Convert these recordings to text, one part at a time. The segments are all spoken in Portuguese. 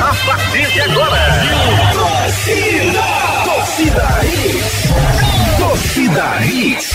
A partir de agora. Torcida. Torcida Hits. Torcida Hits.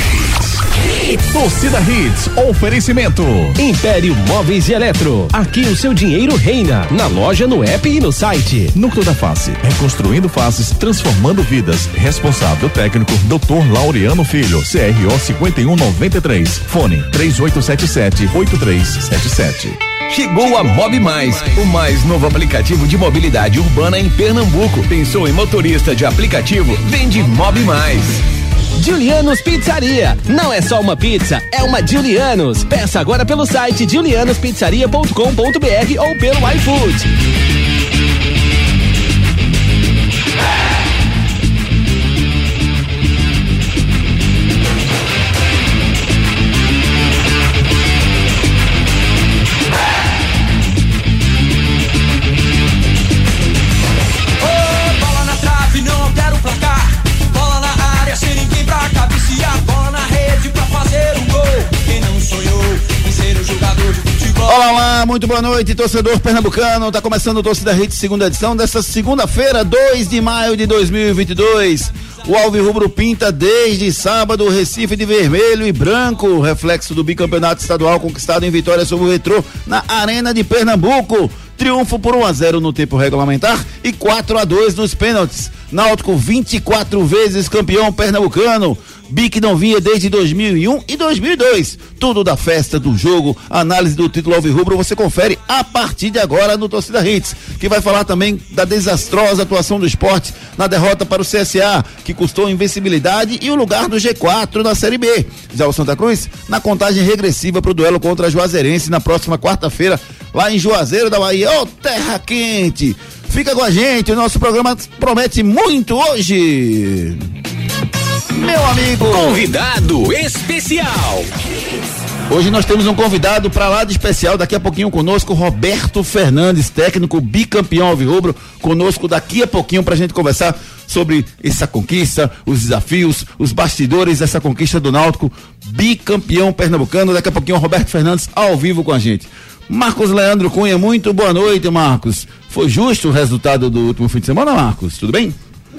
Torcida Hits, oferecimento. Império Móveis e Eletro. Aqui o seu dinheiro reina. Na loja, no app e no site. Núcleo da Face. Reconstruindo faces, transformando vidas. Responsável técnico, Dr. Laureano Filho. CRO 5193. Fone 3877 8377. Chegou a Mob Mais, o mais novo aplicativo de mobilidade urbana em Pernambuco. Pensou em motorista de aplicativo? Vende Mob Mais. Julianos Pizzaria. Não é só uma pizza, é uma Julianos. Peça agora pelo site julianospizzaria.com.br ou pelo iFood. Muito boa noite, torcedor pernambucano. Tá começando o Torcida Hits, segunda edição dessa segunda-feira, 2 de maio de 2022. O Alvi Rubro pinta desde sábado o Recife de vermelho e branco, reflexo do bicampeonato estadual conquistado em vitória sobre o Retrô na Arena de Pernambuco. Triunfo por 1 a 0 no tempo regulamentar e 4 a 2 nos pênaltis. Náutico 24 vezes campeão pernambucano. Bic não vinha desde 2001 e 2002. Tudo da festa, do jogo, análise do título Alvirrubro você confere a partir de agora no Torcida Hits, que vai falar também da desastrosa atuação do esporte na derrota para o CSA, que custou invencibilidade e o lugar do G4 na Série B. Já o Santa Cruz, na contagem regressiva para o duelo contra a Juazeirense na próxima quarta-feira, lá em Juazeiro da Bahia. Ô, terra quente! Fica com a gente, o nosso programa promete muito hoje. Meu amigo. Convidado especial. Hoje nós temos um convidado para lá de especial, daqui a pouquinho conosco, Roberto Fernandes, técnico bicampeão alvirrubro, conosco daqui a pouquinho para a gente conversar sobre essa conquista, os desafios, os bastidores dessa conquista do Náutico, bicampeão pernambucano. Daqui a pouquinho Roberto Fernandes ao vivo com a gente. Marcos Leandro Cunha, muito boa noite, Marcos. Foi justo o resultado do último fim de semana, Marcos? Tudo bem?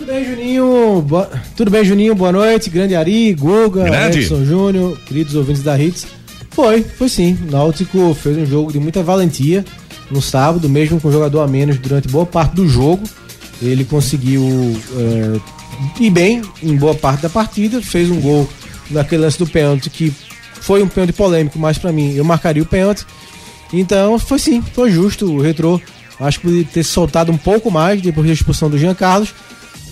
Tudo bem, Juninho? Boa- Tudo bem, Juninho? Boa noite. Grande Ari, Guga, Grande. Edson Júnior, queridos ouvintes da Hits. Foi, foi sim. O Náutico fez um jogo de muita valentia no sábado, mesmo com o jogador a menos durante boa parte do jogo. Ele conseguiu é, ir bem em boa parte da partida, fez um gol naquele lance do pênalti que foi um pênalti polêmico, mas pra mim eu marcaria o pênalti. Então foi sim, foi justo. O Retrô acho que poderia ter soltado um pouco mais depois da expulsão do Jean Carlos.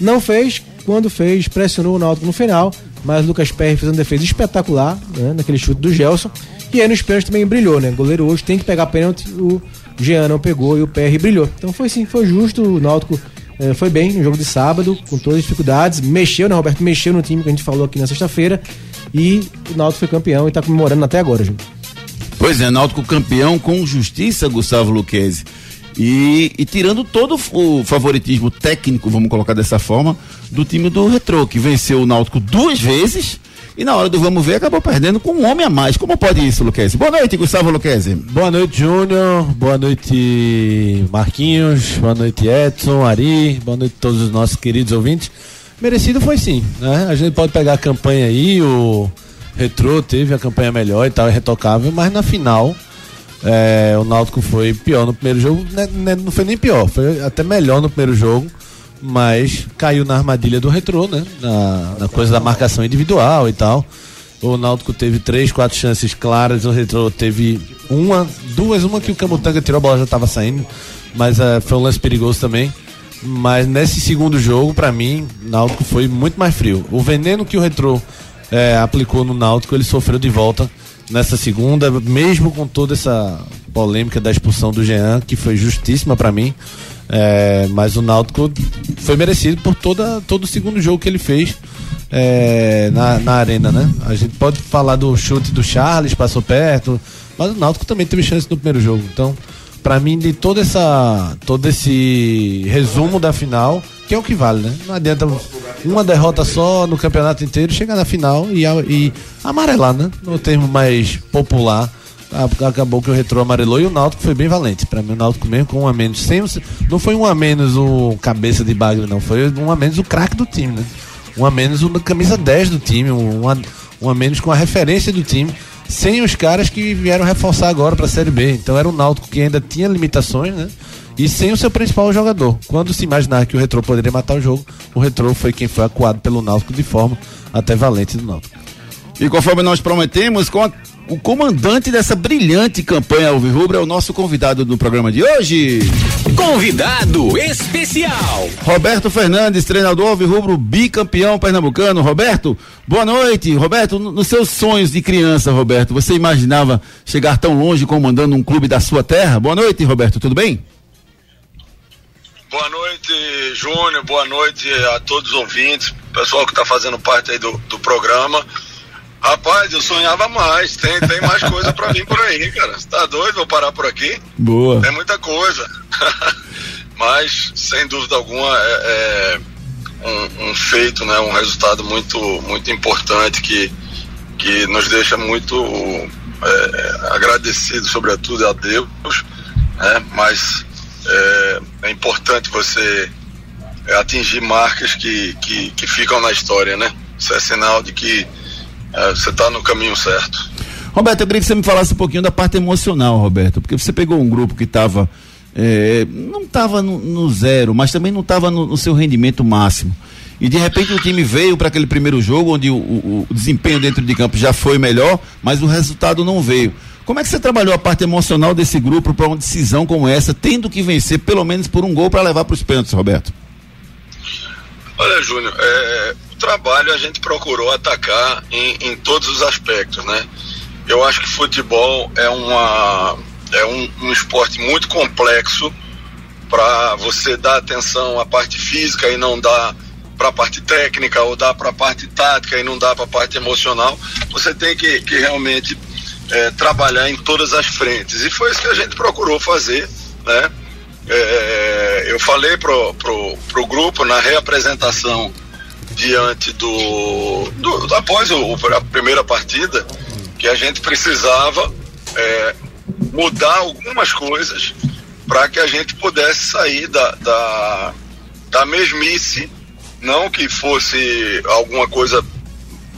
Não fez, quando fez, pressionou o Náutico no final, mas o Lucas Perry fez uma defesa espetacular, né, naquele chute do Gelson. E aí nos pênaltis também brilhou, né? O goleiro hoje tem que pegar pênalti, o Jean não pegou e o Perry brilhou. Então foi sim, foi justo, o Náutico eh, foi bem no jogo de sábado, com todas as dificuldades, mexeu, né, Roberto? Mexeu no time que a gente falou aqui na sexta-feira e o Náutico foi campeão e tá comemorando até agora, gente. Pois é, Náutico campeão com justiça, Gustavo Luquezzi. E, e tirando todo o favoritismo técnico, vamos colocar dessa forma, do time do Retrô, que venceu o Náutico duas vezes e na hora do vamos ver acabou perdendo com um homem a mais. Como pode isso, Luquezzi? Boa noite, Gustavo Luquezzi. Boa noite, Júnior. Boa noite, Marquinhos. Boa noite, Edson, Ari. Boa noite a todos os nossos queridos ouvintes. Merecido foi sim, né? A gente pode pegar a campanha aí, o Retrô teve a campanha melhor e tal, é retocável, mas na final é, o Náutico foi pior no primeiro jogo, né, né, não foi nem pior, foi até melhor no primeiro jogo, mas caiu na armadilha do Retrô, né? Na, na coisa da marcação individual e tal. O Náutico teve três, quatro chances claras, o Retrô teve uma, duas, uma que o Camutanga tirou, a bola já estava saindo, mas eh, foi um lance perigoso também. Mas nesse segundo jogo, pra mim, o Náutico foi muito mais frio. O veneno que o Retrô eh, aplicou no Náutico, ele sofreu de volta nessa segunda, mesmo com toda essa polêmica da expulsão do Jean, que foi justíssima pra mim. Eh, mas o Náutico foi merecido por toda, todo o segundo jogo que ele fez é, na, na arena, né? A gente pode falar do chute do Charles, passou perto, mas o Náutico também teve chance no primeiro jogo. Então, pra mim, de toda essa, todo esse resumo da final, que é o que vale, né? Não adianta uma derrota só no campeonato inteiro, chegar na final e, e amarelar, né? No termo mais popular, acabou que o Retrô amarelou e o Náutico foi bem valente. Pra mim, o Náutico mesmo com um a menos. Sem, não foi um a menos o cabeça de bagre, não. Foi um a menos o craque do time, né? Um a menos o camisa 10 do time, um a, um a menos com a referência do time. Sem os caras que vieram reforçar agora pra Série B. Então era um Náutico que ainda tinha limitações, né? E sem o seu principal jogador. Quando se imaginava que o Retrô poderia matar o jogo, o Retrô foi quem foi acuado pelo Náutico de forma até valente do Náutico. E conforme nós prometemos, com a- o comandante dessa brilhante campanha Alvirrubra é o nosso convidado do programa de hoje, Convidado especial. Roberto Fernandes, treinador Alvirrubro, bicampeão pernambucano. Roberto, boa noite. Roberto, no- nos seus sonhos de criança, Roberto, você imaginava chegar tão longe comandando um clube da sua terra? Boa noite, Roberto, tudo bem? Boa noite, Júnior. Boa noite a todos os ouvintes, pessoal que está fazendo parte aí do, do programa. Rapaz, eu sonhava mais. Tem, tem mais coisa para vir por aí, cara. Você tá doido? Vou parar por aqui? Boa. Tem muita coisa. Mas, sem dúvida alguma, é, é um, um feito, né? um resultado muito, muito importante que, que nos deixa muito é, agradecidos, sobretudo a Deus. Né? Mas é, é importante você atingir marcas que, que, que ficam na história, né? Isso é sinal de que é, você está no caminho certo. Roberto, eu queria que você me falasse um pouquinho da parte emocional, Roberto, porque você pegou um grupo que estava. não estava no, no zero, mas também não estava no, no seu rendimento máximo. E de repente o time veio para aquele primeiro jogo, onde o, o- o desempenho dentro de campo já foi melhor, mas o resultado não veio. Como é que você trabalhou a parte emocional desse grupo para uma decisão como essa, tendo que vencer pelo menos por um gol para levar para os pênaltis, Roberto? Olha, Júnior, é, trabalho a gente procurou atacar em, em todos os aspectos, né? Eu acho que futebol é, uma, é um, um esporte muito complexo para você dar atenção à parte física e não dar para a parte técnica ou dar para a parte tática e não dar para a parte emocional. Você tem que, que realmente é, trabalhar em todas as frentes e foi isso que a gente procurou fazer, né? É, eu falei pro, pro, pro grupo na reapresentação diante do, do após o, a primeira partida que a gente precisava é, mudar algumas coisas para que a gente pudesse sair da, da, da mesmice, não que fosse alguma coisa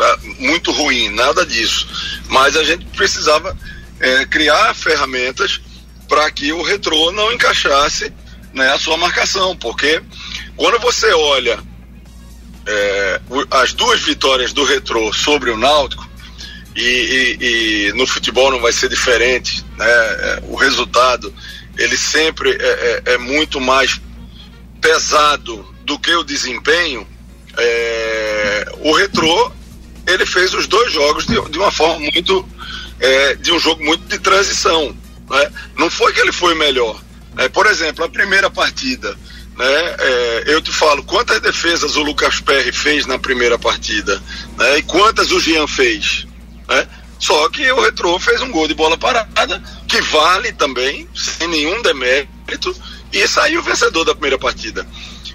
ah, muito ruim, nada disso, mas a gente precisava é, criar ferramentas para que o retrô não encaixasse né, a sua marcação, porque quando você olha é, as duas vitórias do retrô sobre o Náutico, e, e- e no futebol não vai ser diferente, né, é, o resultado ele sempre é, é- é muito mais pesado do que o desempenho, é, o retrô ele fez os dois jogos de, de uma forma muito é, de um jogo muito de transição né? não foi que ele foi melhor né? por exemplo a primeira partida né? É, eu te falo quantas defesas o Lucas Perry fez na primeira partida né? e quantas o Jean fez né? só que o Retrô fez um gol de bola parada que vale também sem nenhum demérito e saiu vencedor da primeira partida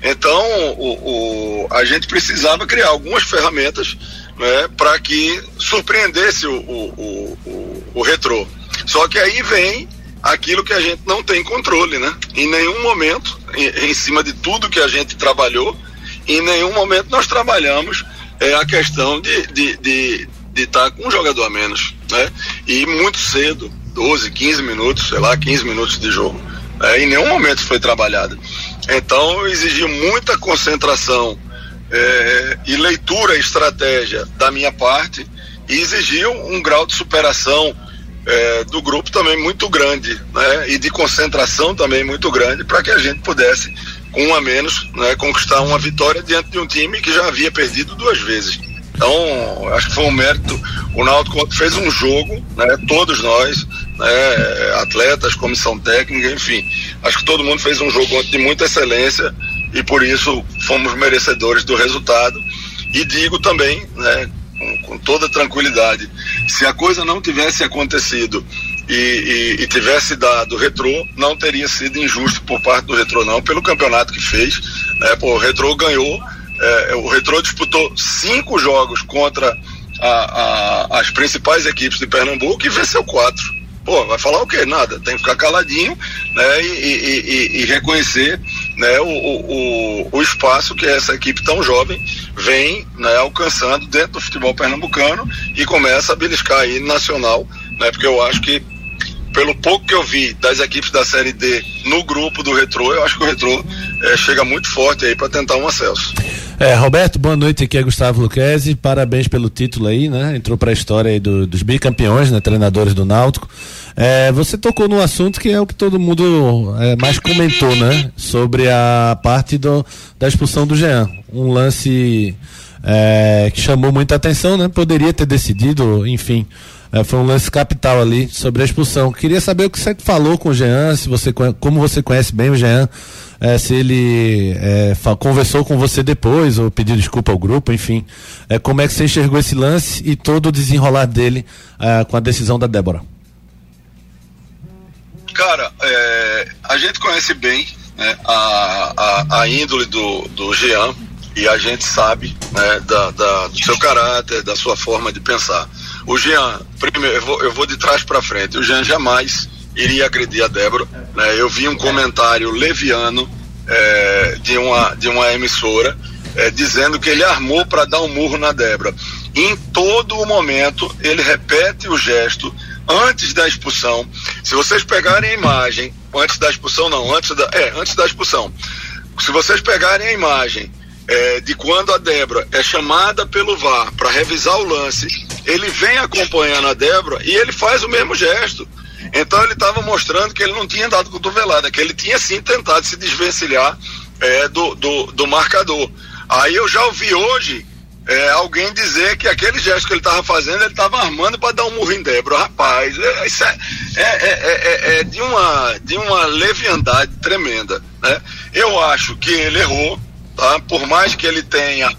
então, o, o- a gente precisava criar algumas ferramentas né, para que surpreendesse o, o, o, o, retrô. Só que aí vem aquilo que a gente não tem controle, né? Em nenhum momento, em, em cima de tudo que a gente trabalhou, em nenhum momento nós trabalhamos é, a questão de estar de, de, de tá com um jogador a menos, né? E muito cedo, 12, 15 minutos, sei lá, 15 minutos de jogo. É, em nenhum momento foi trabalhado. Então exigiu muita concentração é, e leitura estratégia da minha parte e exigiu um grau de superação é, do grupo também muito grande né, e de concentração também muito grande para que a gente pudesse, com um a menos, né, conquistar uma vitória diante de um time que já havia perdido duas vezes. Então, acho que foi um mérito. O Náutico fez um jogo, né, todos nós, né, atletas, comissão técnica, enfim. Acho que todo mundo fez um jogo de muita excelência e por isso fomos merecedores do resultado. E digo também, né, com, com toda tranquilidade, se a coisa não tivesse acontecido e, e- e tivesse dado retrô, não teria sido injusto por parte do retrô, não, pelo campeonato que fez. Né, pô, o retrô ganhou, é, o retrô disputou cinco jogos contra a- a- as principais equipes de Pernambuco e venceu quatro. Pô, vai falar o quê? Nada. Tem que ficar caladinho, né? E, e, reconhecer né, o, o, o, espaço que essa equipe tão jovem vem né, alcançando dentro do futebol pernambucano e começa a beliscar aí nacional, né? Porque eu acho que pelo pouco que eu vi das equipes da Série D no grupo do Retrô, eu acho que o Retrô é, chega muito forte aí para tentar um acesso. É, Roberto, boa noite, aqui é Gustavo Luquezzi, parabéns pelo título aí, né? Entrou para a história aí do, dos bicampeões, né? Treinadores do Náutico. É, você tocou no assunto que é o que todo mundo é, mais comentou, né? Sobre a parte do, da expulsão do Jean. Um lance é, que chamou muita atenção, né? Poderia ter decidido, enfim, é, foi um lance capital ali sobre a expulsão. Queria saber o que você falou com o Jean, se você, como você conhece bem o Jean, é, se ele é, conversou com você depois ou pediu desculpa ao grupo, enfim. Como é que você enxergou esse lance e todo o desenrolar dele com a decisão da Débora? Cara, é, a gente conhece bem né, a, a, a, índole do, do Jean e a gente sabe né, da, da, do seu caráter, da sua forma de pensar. O Jean, primeiro, eu vou, eu vou de trás para frente. O Jean jamais iria agredir a Débora. Né? Eu vi um comentário leviano é, de, uma, de uma emissora é, dizendo que ele armou para dar um murro na Débora. Em todo o momento, ele repete o gesto antes da expulsão. Se vocês pegarem a imagem, antes da expulsão, não, antes da, é, antes da expulsão. Se vocês pegarem a imagem é, de quando a Débora é chamada pelo VAR para revisar o lance, ele vem acompanhando a Débora e ele faz o mesmo gesto. Então ele estava mostrando que ele não tinha dado cotovelada, que ele tinha sim tentado se desvencilhar é, do, do, do, marcador. Aí eu já ouvi hoje é, alguém dizer que aquele gesto que ele estava fazendo, ele estava armando para dar um murro em Débora. Rapaz, é, isso é, é, é, de, uma, de uma leviandade tremenda. Né? Eu acho que ele errou, tá? por mais que ele tenha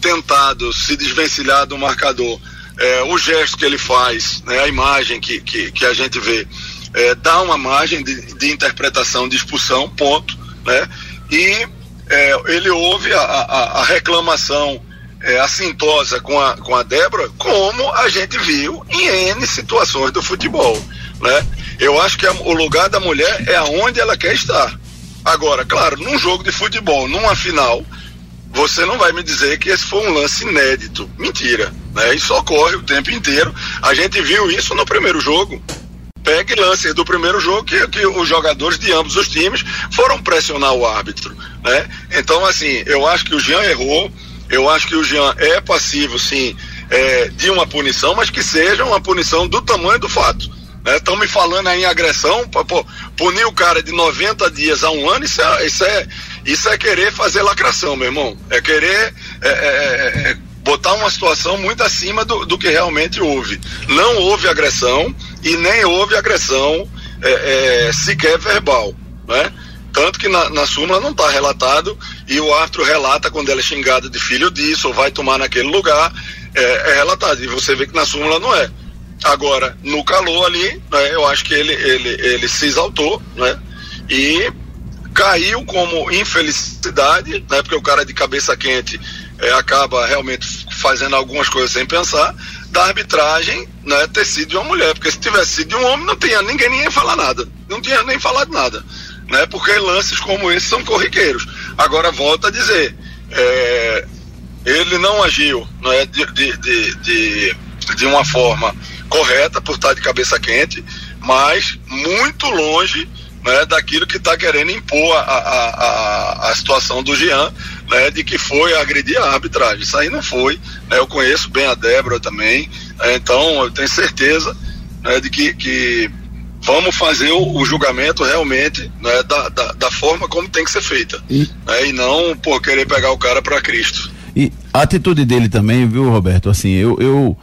tentado se desvencilhar do marcador é, o gesto que ele faz, né, a imagem que, que, que a gente vê, é, dá uma margem de, de, interpretação de expulsão, ponto. Né? E é, ele ouve a, a, a reclamação é, assintosa com a, com a Débora, como a gente viu em N situações do futebol. Né? Eu acho que a, o lugar da mulher é aonde ela quer estar. Agora, claro, num jogo de futebol, numa final, você não vai me dizer que esse foi um lance inédito. Mentira. Né? Isso ocorre o tempo inteiro. A gente viu isso no primeiro jogo. Pegue lances do primeiro jogo que, que os jogadores de ambos os times foram pressionar o árbitro. Né? Então, assim, eu acho que o Jean errou. Eu acho que o Jean é passivo, sim, é, de uma punição, mas que seja uma punição do tamanho do fato. Estão né? me falando aí em agressão, pô, punir o cara de 90 dias a um ano, isso é, isso é, isso é querer fazer lacração, meu irmão. É querer é, é, é, é botar uma situação muito acima do, do, que realmente houve. Não houve agressão e nem houve agressão sequer verbal. Né? Tanto que na, na súmula não está relatado e o árbitro relata quando ela é xingada de filho disso ou vai tomar naquele lugar, é, relatado. E você vê que na súmula não é. Agora, no calor ali, né, eu acho que ele, ele, ele se exaltou, né? E caiu como infelicidade, né? Porque o cara de cabeça quente é, acaba realmente fazendo algumas coisas sem pensar, da arbitragem né, ter sido de uma mulher. Porque se tivesse sido de um homem, não tinha ninguém nem ia falar nada. Não tinha nem falado nada. Né? Porque lances como esse são corriqueiros. Agora, volta a dizer, é, ele não agiu né, de, de, de, de, de uma forma correta por estar de cabeça quente, mas muito longe né, daquilo que está querendo impor a, a, a, a, situação do Jean, né, de que foi agredir a arbitragem. Isso aí não foi. Né, eu conheço bem a Débora também, né, então eu tenho certeza né, de que, que vamos fazer o, o julgamento realmente né, da, da, da, forma como tem que ser feita. E, né, e não por querer pegar o cara para Cristo. E a atitude dele também, viu, Roberto? Assim, eu, eu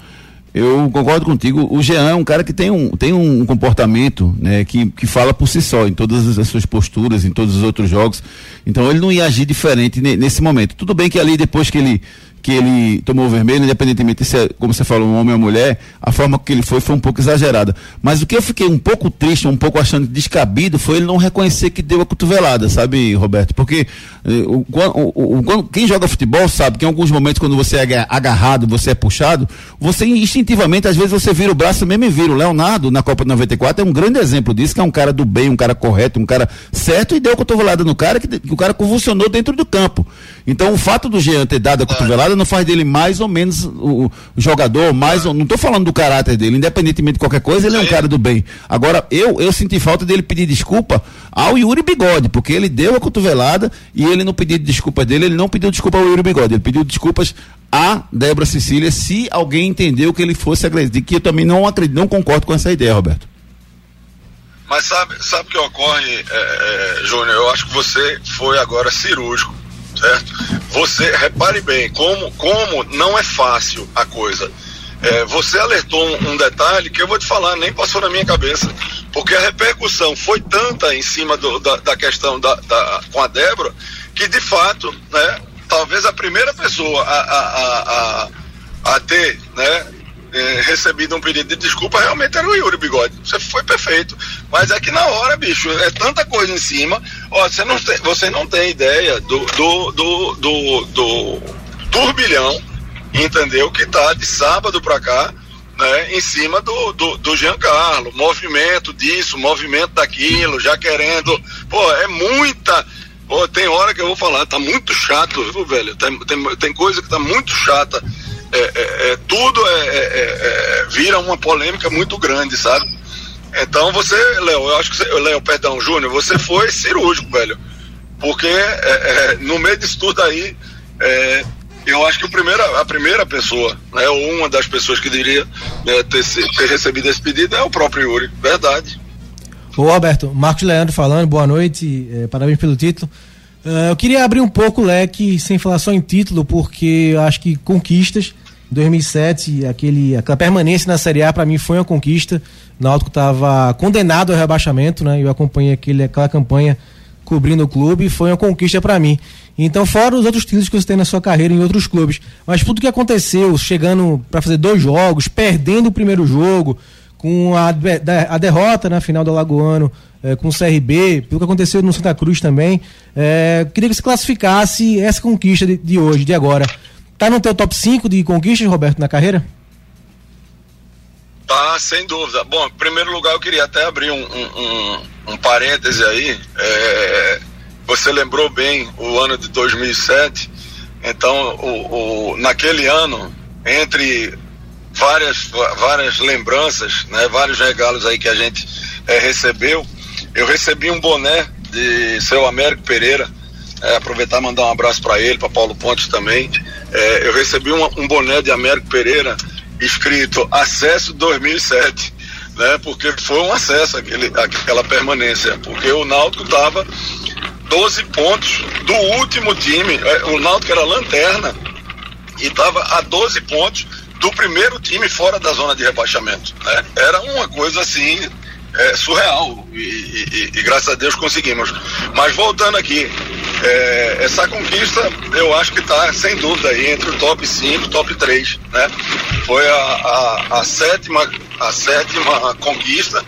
eu concordo contigo. O Jean é um cara que tem um, tem um comportamento né, que, que fala por si só, em todas as suas posturas, em todos os outros jogos. Então ele não ia agir diferente nesse momento. Tudo bem que ali, depois que ele, que ele tomou o vermelho, independentemente se é, como você falou, um homem ou mulher, a forma que ele foi foi um pouco exagerada. Mas o que eu fiquei um pouco triste, um pouco achando descabido, foi ele não reconhecer que deu a cotovelada, sabe, Roberto? Porque eh, o, o, o, quem joga futebol sabe que em alguns momentos, quando você é agarrado, você é puxado, você instintivamente, às vezes, você vira o braço mesmo e vira. O Leonardo, na Copa 94, é um grande exemplo disso, que é um cara do bem, um cara correto, um cara certo, e deu a cotovelada no cara, que, que o cara convulsionou dentro do campo. Então, o fato do Jean ter dado a cotovelada não faz dele mais ou menos o, jogador, mais ou, não estou falando do caráter dele, independentemente de qualquer coisa, ele é um cara do bem. Agora, eu, eu senti falta dele pedir desculpa ao Yuri Bigode, porque ele deu a cotovelada e ele no pedido de desculpa dele, ele não pediu desculpa ao Yuri Bigode, ele pediu desculpas a Débora Cecília se alguém entendeu que ele fosse agredido, que eu também não acredito, não concordo com essa ideia, Roberto. Mas sabe, sabe o que ocorre, é, é, Júnior? Eu acho que você foi agora cirúrgico certo? Você, repare bem, como, como não é fácil a coisa. É, você alertou um, um, detalhe que eu vou te falar, nem passou na minha cabeça, porque a repercussão foi tanta em cima do, da, da, questão da, da, com a Débora, que de fato, né, talvez a primeira pessoa a, a, a, a ter né, é, recebido um pedido de desculpa, realmente era o Yuri Bigode. Você foi perfeito. Mas é que na hora, bicho, é tanta coisa em cima. Ó, você não tem, você não tem ideia do, do, do, do, do turbilhão, entendeu? Que tá de sábado pra cá, né, em cima do, do, do Giancarlo. Movimento disso, movimento daquilo, já querendo. Pô, é muita. Pô, tem hora que eu vou falar, tá muito chato, viu, velho? Tem, tem, tem coisa que tá muito chata é, é, é, tudo é, é, vira uma polêmica muito grande, sabe? Então você, Léo, eu acho que Léo, perdão, Júnior, você foi cirúrgico, velho. Porque no meio disso tudo aí, eu acho que o primeiro, a primeira pessoa, né, ou uma das pessoas que deveria né, ter, ter recebido esse pedido é o próprio Yuri, verdade. Ô Roberto, Marcos Leandro falando, boa noite, parabéns pelo título. Uh, eu queria abrir um pouco o leque, sem falar só em título, porque eu acho que conquistas. 2007, aquele, aquela permanência na Série A para mim foi uma conquista. O Náutico estava condenado ao rebaixamento, né? Eu acompanhei aquele, aquela campanha cobrindo o clube foi uma conquista para mim. Então, fora os outros títulos que você tem na sua carreira em outros clubes, mas tudo que aconteceu, chegando para fazer dois jogos, perdendo o primeiro jogo, com a, a derrota na final do Alagoano é, com o CRB, pelo que aconteceu no Santa Cruz também. É, queria que você classificasse essa conquista de, de, hoje, de agora. Tá no teu top 5 de conquistas, Roberto, na carreira? Tá, sem dúvida. Bom, em primeiro lugar eu queria até abrir um, um, um, um parêntese aí. É, você lembrou bem o ano de 2007. Então, o, o, naquele ano, entre várias, várias lembranças, né, vários regalos aí que a gente é, recebeu, eu recebi um boné de seu Américo Pereira. É, aproveitar e mandar um abraço para ele, para Paulo Pontes também. É, eu recebi um, um boné de Américo Pereira escrito Acesso 2007, né? Porque foi um acesso aquele, aquela permanência, porque o Náutico estava 12 pontos do último time, é, o Náutico era lanterna e estava a 12 pontos do primeiro time fora da zona de rebaixamento, né? Era uma coisa assim é, surreal e, e, e, graças a Deus conseguimos. Mas voltando aqui, é, essa conquista eu acho que está sem dúvida aí entre o top 5 e top 3. Né? Foi a, a, a, sétima, a sétima conquista,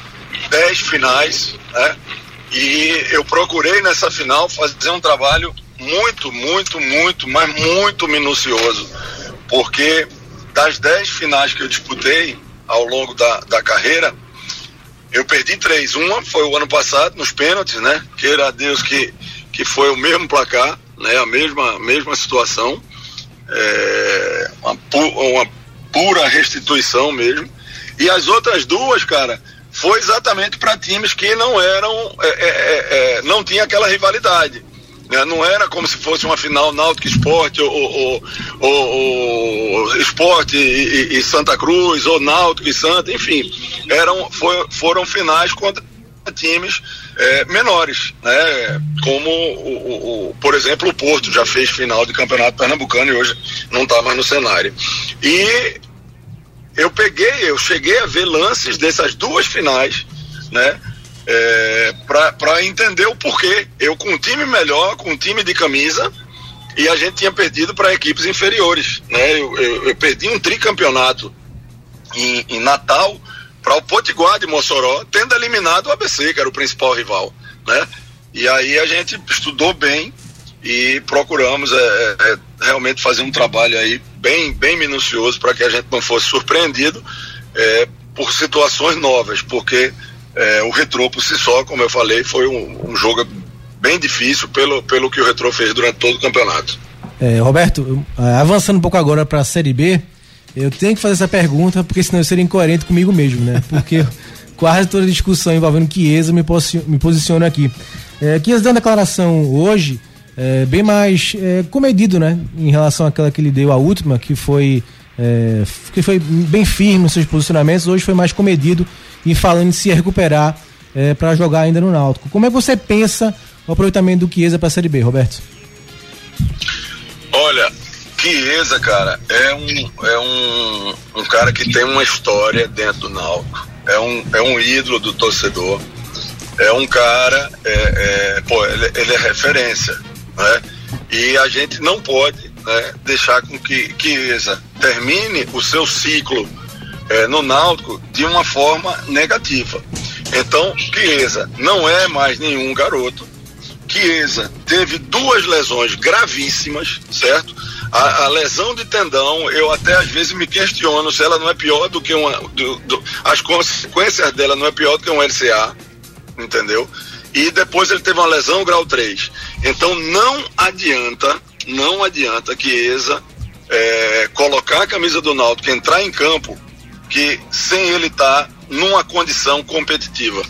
10 finais, né? E eu procurei nessa final fazer um trabalho muito, muito, muito, mas muito minucioso. Porque das 10 finais que eu disputei ao longo da, da carreira, eu perdi três. Uma foi o ano passado, nos pênaltis, né? Queira a Deus que, que foi o mesmo placar, né? A mesma, mesma situação. É, uma, uma pura restituição mesmo. E as outras duas, cara, foi exatamente para times que não eram, é, é, é, é não tinha aquela rivalidade. Né? Não era como se fosse uma final Náutico Esporte ou, ou, ou, ou Esporte e, e, Santa Cruz, ou Náutico e Santa, enfim. Eram, foi, foram finais contra times é, menores, né? Como o, o, o, por exemplo, o Porto já fez final de campeonato pernambucano e hoje não está mais no cenário. E eu peguei, eu cheguei a ver lances dessas duas finais, né? É, para entender o porquê. Eu com um time melhor, com um time de camisa, e a gente tinha perdido para equipes inferiores. Né? Eu, eu, eu perdi um tricampeonato em, em Natal para o Potiguar de Mossoró, tendo eliminado o ABC, que era o principal rival. Né? E aí a gente estudou bem e procuramos é, é, é realmente fazer um trabalho aí bem, bem minucioso para que a gente não fosse surpreendido é, por situações novas, porque é, o retrô por si só, como eu falei, foi um, um, jogo bem difícil pelo, pelo que o retrô fez durante todo o campeonato. É, Roberto, avançando um pouco agora para a Série B, eu tenho que fazer essa pergunta, porque senão eu seria incoerente comigo mesmo, né? Porque quase toda discussão envolvendo Chiesa me, me posiciona aqui. É, Chiesa deu uma declaração hoje é, bem mais é, comedido, né? Em relação àquela que ele deu a última, que foi, é, que foi bem firme nos seus posicionamentos, hoje foi mais comedido e falando de se recuperar é, para jogar ainda no Náutico. Como é que você pensa o aproveitamento do Chiesa para a Série B, Roberto? Olha, Chiesa, cara, é um, é um, um cara que tem uma história dentro do Náutico. É um, é um ídolo do torcedor. É um cara, é, é, pô, ele, ele, é referência, né? E a gente não pode né, deixar com que Chiesa termine o seu ciclo é, no Náutico de uma forma negativa. Então, Chiesa não é mais nenhum garoto. Chiesa teve duas lesões gravíssimas, certo? A, a, lesão de tendão, eu até às vezes me questiono se ela não é pior do que uma. Do, do, as consequências dela não é pior do que um LCA, entendeu? E depois ele teve uma lesão grau 3. Então não adianta, não adianta que é, colocar a camisa do Náutico, entrar em campo, que sem ele estar tá numa condição competitiva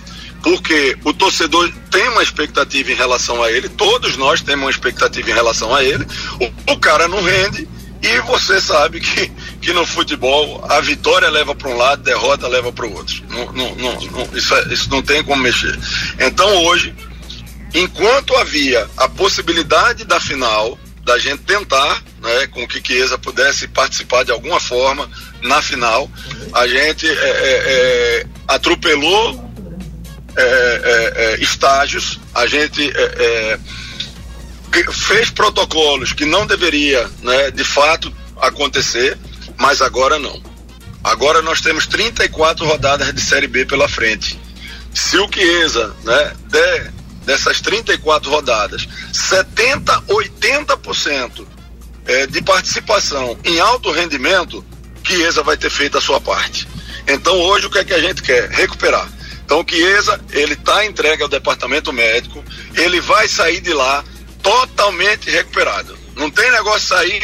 porque o torcedor tem uma expectativa em relação a ele, todos nós temos uma expectativa em relação a ele, o, o cara não rende e você sabe que, que no futebol a vitória leva para um lado, a derrota leva para o outro. Não, não, não, isso, é, isso não tem como mexer. Então hoje, enquanto havia a possibilidade da final, da gente tentar, né, com que Chiesa pudesse participar de alguma forma na final, a gente é, é, é atropelou é, é, estágios, a gente fez protocolos que não deveria, né, de fato, acontecer, mas agora não. Agora nós temos 34 rodadas de Série B pela frente. Se o Chiesa né, der dessas 34 rodadas 70, 80% é, de participação em alto rendimento, Chiesa vai ter feito a sua parte. Então hoje o que é que a gente quer? Recuperar. Então Chiesa, ele está entregue ao departamento médico, ele vai sair de lá totalmente recuperado. Não tem negócio sair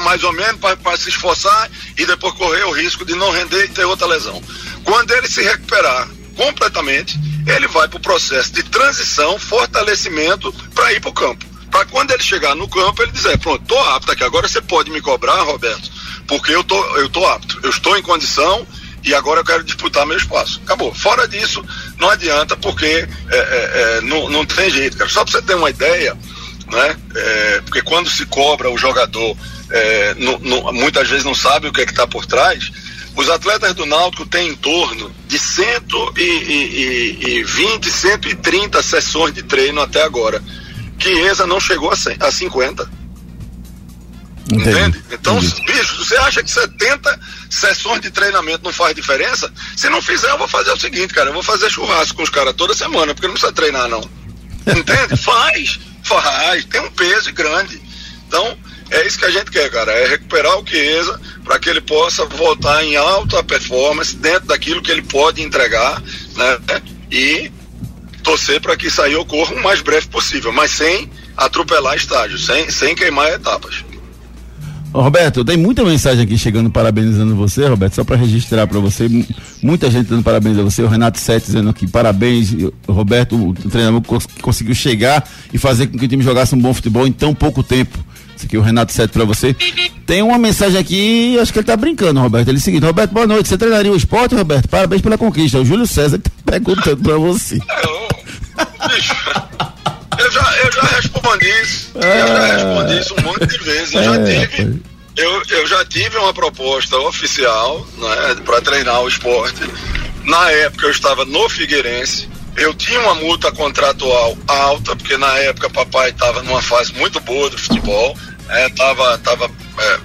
mais ou menos para se esforçar e depois correr o risco de não render e ter outra lesão. Quando ele se recuperar completamente, ele vai para o processo de transição, fortalecimento para ir para o campo. Para quando ele chegar no campo, ele dizer, pronto, estou apto aqui. Agora você pode me cobrar, Roberto, porque eu tô, eu tô apto, eu estou em condição e agora eu quero disputar meu espaço. Acabou. Fora disso, não adianta porque é, é, é, não, não tem jeito, cara. Só para você ter uma ideia, né? É, porque quando se cobra o jogador, é, no, no, muitas vezes não sabe o que é que está por trás. Os atletas do Náutico têm em torno de 120, 130 sessões de treino até agora. Chiesa não chegou a, 100, a 50. Entendi. Entende? Então, Entendi. bicho, você acha que 70 sessões de treinamento não faz diferença? Se não fizer, eu vou fazer o seguinte, cara, eu vou fazer churrasco com os caras toda semana, porque não precisa treinar, não. Entende? faz, faz, tem um peso grande. Então, é isso que a gente quer, cara, é recuperar o Chiesa para que ele possa voltar em alta performance dentro daquilo que ele pode entregar, né? E torcer para que isso aí ocorra o mais breve possível, mas sem atropelar estágios, sem, sem queimar etapas. Roberto, tem muita mensagem aqui chegando parabenizando você, Roberto, só para registrar para você, muita gente dando parabéns a você, o Renato Sete dizendo aqui parabéns, Roberto, o treinador conseguiu chegar e fazer com que o time jogasse um bom futebol em tão pouco tempo. Isso aqui é o Renato Sete para você. Tem uma mensagem aqui, acho que ele tá brincando, Roberto. Ele é o seguinte, Roberto, boa noite. Você treinaria o esporte, Roberto? Parabéns pela conquista. O Júlio César que tá perguntando para você. Eu já, eu já respondi isso. Eu já ah. respondi isso um monte de vezes. Eu já é, tive. Eu, eu já tive uma proposta oficial né, para treinar o esporte. Na época eu estava no Figueirense. Eu tinha uma multa contratual alta, porque na época papai estava numa fase muito boa do futebol. é, tava, tava é,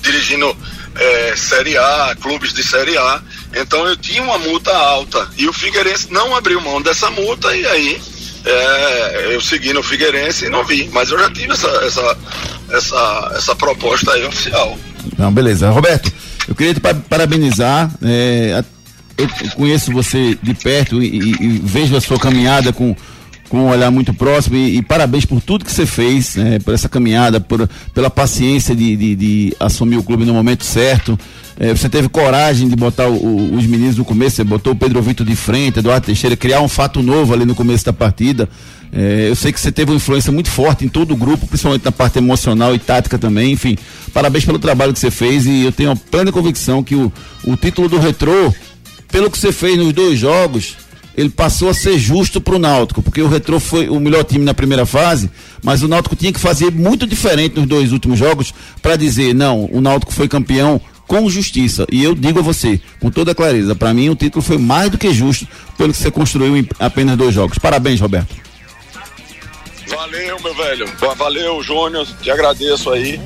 dirigindo é, Série A, clubes de Série A, então eu tinha uma multa alta e o Figueirense não abriu mão dessa multa e aí é, eu segui no Figueirense e não vi, mas eu já tive essa, essa, essa, essa proposta aí oficial. Não, beleza. Roberto, eu queria te parabenizar. É, eu conheço você de perto e, e, e, vejo a sua caminhada com, com um olhar muito próximo e, e parabéns por tudo que você fez, né, por essa caminhada, por, pela paciência de, de, de assumir o clube no momento certo. É, você teve coragem de botar o, o, os meninos no começo, você botou o Pedro Vitor de frente, Eduardo Teixeira, criar um fato novo ali no começo da partida. É, eu sei que você teve uma influência muito forte em todo o grupo, principalmente na parte emocional e tática também. Enfim, parabéns pelo trabalho que você fez e eu tenho plena convicção que o, o título do Retrô, pelo que você fez nos dois jogos, ele passou a ser justo para o Náutico, porque o Retrô foi o melhor time na primeira fase, mas o Náutico tinha que fazer muito diferente nos dois últimos jogos para dizer, não, o Náutico foi campeão com justiça. E eu digo a você, com toda clareza, para mim o título foi mais do que justo pelo que você construiu em apenas dois jogos. Parabéns, Roberto. Valeu, meu velho. Valeu, Júnior. Te agradeço aí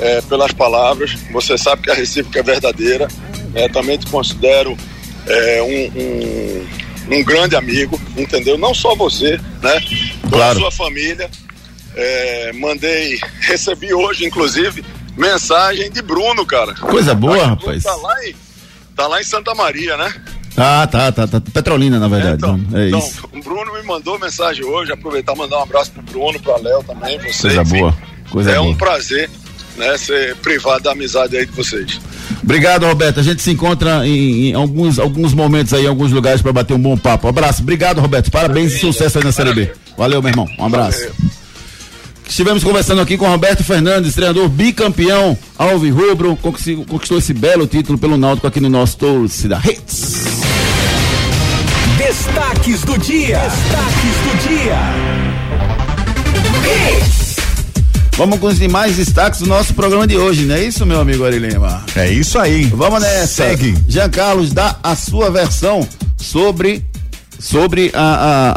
é, pelas palavras. Você sabe que a recíproca é verdadeira. É, também te considero é, um, um, um, grande amigo, entendeu? Não só você, né? Toda claro. a sua família. É, mandei, recebi hoje, inclusive, mensagem de Bruno, cara. Coisa boa, rapaz. Tá lá, em, tá lá em Santa Maria, né? Ah, tá, tá, tá. Petrolina, na verdade. então, é então, isso. o Bruno me mandou mensagem hoje, aproveitar e mandar um abraço pro Bruno, pro Léo também, você. Coisa boa. Coisa é boa. um prazer, né, ser privado da amizade aí de vocês. Obrigado, Roberto. A gente se encontra em, em alguns, alguns momentos aí, em alguns lugares para bater um bom papo. Um abraço. Obrigado, Roberto. Parabéns e sucesso aí na Série B. Valeu, meu irmão. Um abraço. Valeu. Estivemos conversando aqui com Roberto Fernandes, treinador bicampeão Alvi Rubro, conquistou esse belo título pelo Náutico aqui no nosso Torcida Hits. Destaques do dia. Destaques do dia. Hits. Vamos com os demais destaques do nosso programa de hoje, não é isso, meu amigo Ari Lima? É isso aí. Vamos nessa. Segue. Jean Carlos dá a sua versão sobre, sobre a,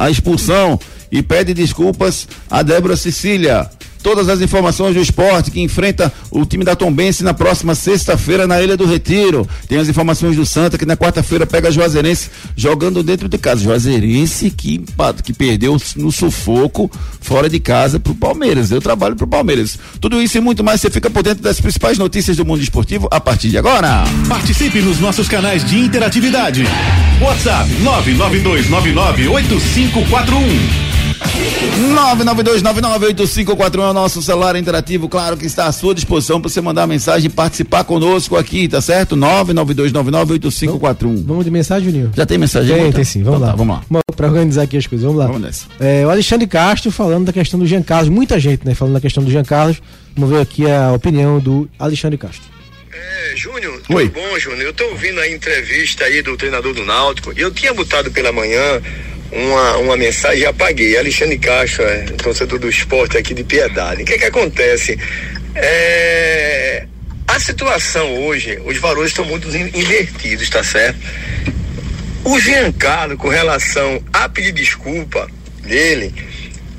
a, a expulsão e pede desculpas a Débora Cecília. Todas as informações do esporte que enfrenta o time da Tombense na próxima sexta-feira na Ilha do Retiro. Tem as informações do Santa que na quarta-feira pega a Juazeirense jogando dentro de casa. Juazeirense que, que perdeu no sufoco fora de casa pro Palmeiras. Eu trabalho pro Palmeiras. Tudo isso e muito mais você fica por dentro das principais notícias do mundo esportivo a partir de agora. Participe nos nossos canais de interatividade. WhatsApp 992998541. 992998541 é o nosso celular interativo, claro que está à sua disposição para você mandar mensagem e participar conosco aqui, tá certo? 992998541. Vamos de mensagem, Juninho? Já tem mensagem? Tem, tem sim, vamos então lá. Tá, vamos lá. Para organizar aqui as coisas, vamos lá. Vamos nessa. É, o Alexandre Castro falando da questão do Jean Carlos, muita gente, né, falando da questão do Jean Carlos. Vamos ver aqui a opinião do Alexandre Castro. É, Júnior, tudo Oi. bom, Júnior? Eu tô ouvindo a entrevista aí do treinador do Náutico. Eu tinha botado pela manhã uma, uma mensagem e apaguei. Alexandre Castro, é, torcedor do esporte aqui de Piedade. O que é que acontece? É, a situação hoje, os valores estão muito invertidos, tá certo? O Giancarlo, com relação a pedir desculpa dele,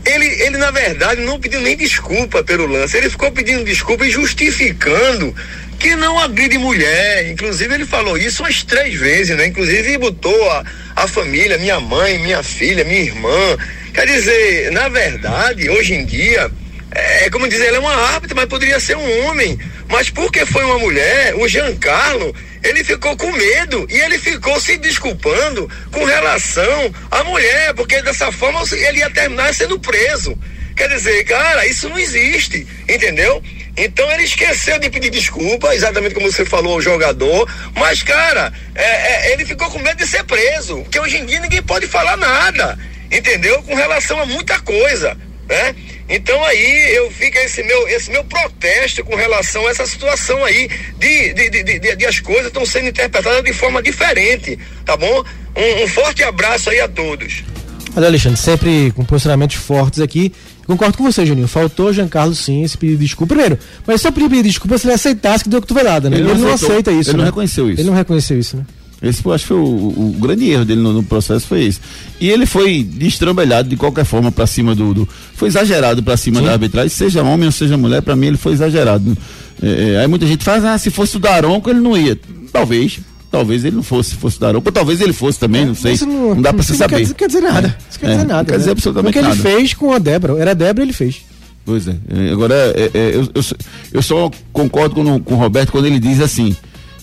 ele, ele na verdade não pediu nem desculpa pelo lance, ele ficou pedindo desculpa e justificando que não agride mulher. Inclusive, ele falou isso umas três vezes, né? Inclusive, botou a, a família, minha mãe, minha filha, minha irmã. Quer dizer, na verdade, hoje em dia, é, é como dizer, ele é uma árbitra, mas poderia ser um homem. Mas porque foi uma mulher, o Giancarlo, ele ficou com medo e ele ficou se desculpando com relação à mulher, porque dessa forma ele ia terminar sendo preso. Quer dizer, cara, isso não existe, entendeu? Então ele esqueceu de pedir desculpa, exatamente como você falou, o jogador. Mas, cara, é, é, ele ficou com medo de ser preso. Porque hoje em dia ninguém pode falar nada, entendeu? Com relação a muita coisa, né? Então aí eu fico esse meu, esse meu protesto com relação a essa situação aí de, de, de, de, de as coisas estão sendo interpretadas de forma diferente, tá bom? Um, um forte abraço aí a todos. Olha, Alexandre, sempre com posicionamentos fortes aqui. Concordo com você, Juninho. Faltou Jean Carlos sim esse pedido de desculpa. Primeiro, mas só pedir desculpa se ele aceitasse que deu cotovelada, né? Ele, ele não, aceita isso. Ele né? não reconheceu isso. Ele não reconheceu isso, né? Esse eu acho que foi o, o, grande erro dele no, no, processo foi esse. E ele foi destrambelhado de qualquer forma para cima do, do, Foi exagerado para cima Sim. da arbitragem, seja homem ou seja mulher, para mim ele foi exagerado. É, é, aí muita gente faz, ah, se fosse o Daronco ele não ia. Talvez, talvez ele não fosse, fosse o Daronco, talvez ele fosse também, é, não sei. Não, não, dá para se saber. Quer, quer dizer nada. Isso quer dizer é, nada. Não quer dizer né? absolutamente nada. O que ele fez com a Débora, era a Débora ele fez. Pois é. é agora, é, é, eu, eu, eu, só concordo com, com o Roberto quando ele diz assim: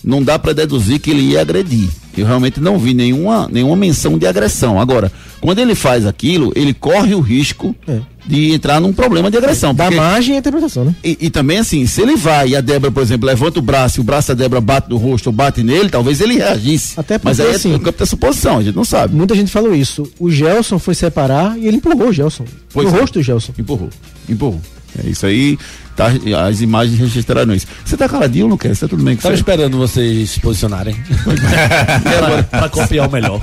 não dá para deduzir que ele ia agredir. Eu realmente não vi nenhuma, nenhuma menção de agressão. Agora, quando ele faz aquilo, ele corre o risco é. De entrar num problema de agressão. Da margem e interpretação, né? E, e, também, assim, se ele vai e a Débora, por exemplo, levanta o braço e o braço da Débora bate no rosto ou bate nele, talvez ele reagisse. Até porque, Mas aí assim, é o campo da suposição, a gente não sabe. Muita gente falou isso. O Gelson foi separar e ele empurrou o Gelson. Pois no é. rosto do Gelson. Empurrou. Empurrou. É isso aí, tá, as imagens registraram isso. Você tá caladinho ou não quer? Você tá tudo bem com Tava esperando vocês se posicionarem. pra, pra copiar o melhor.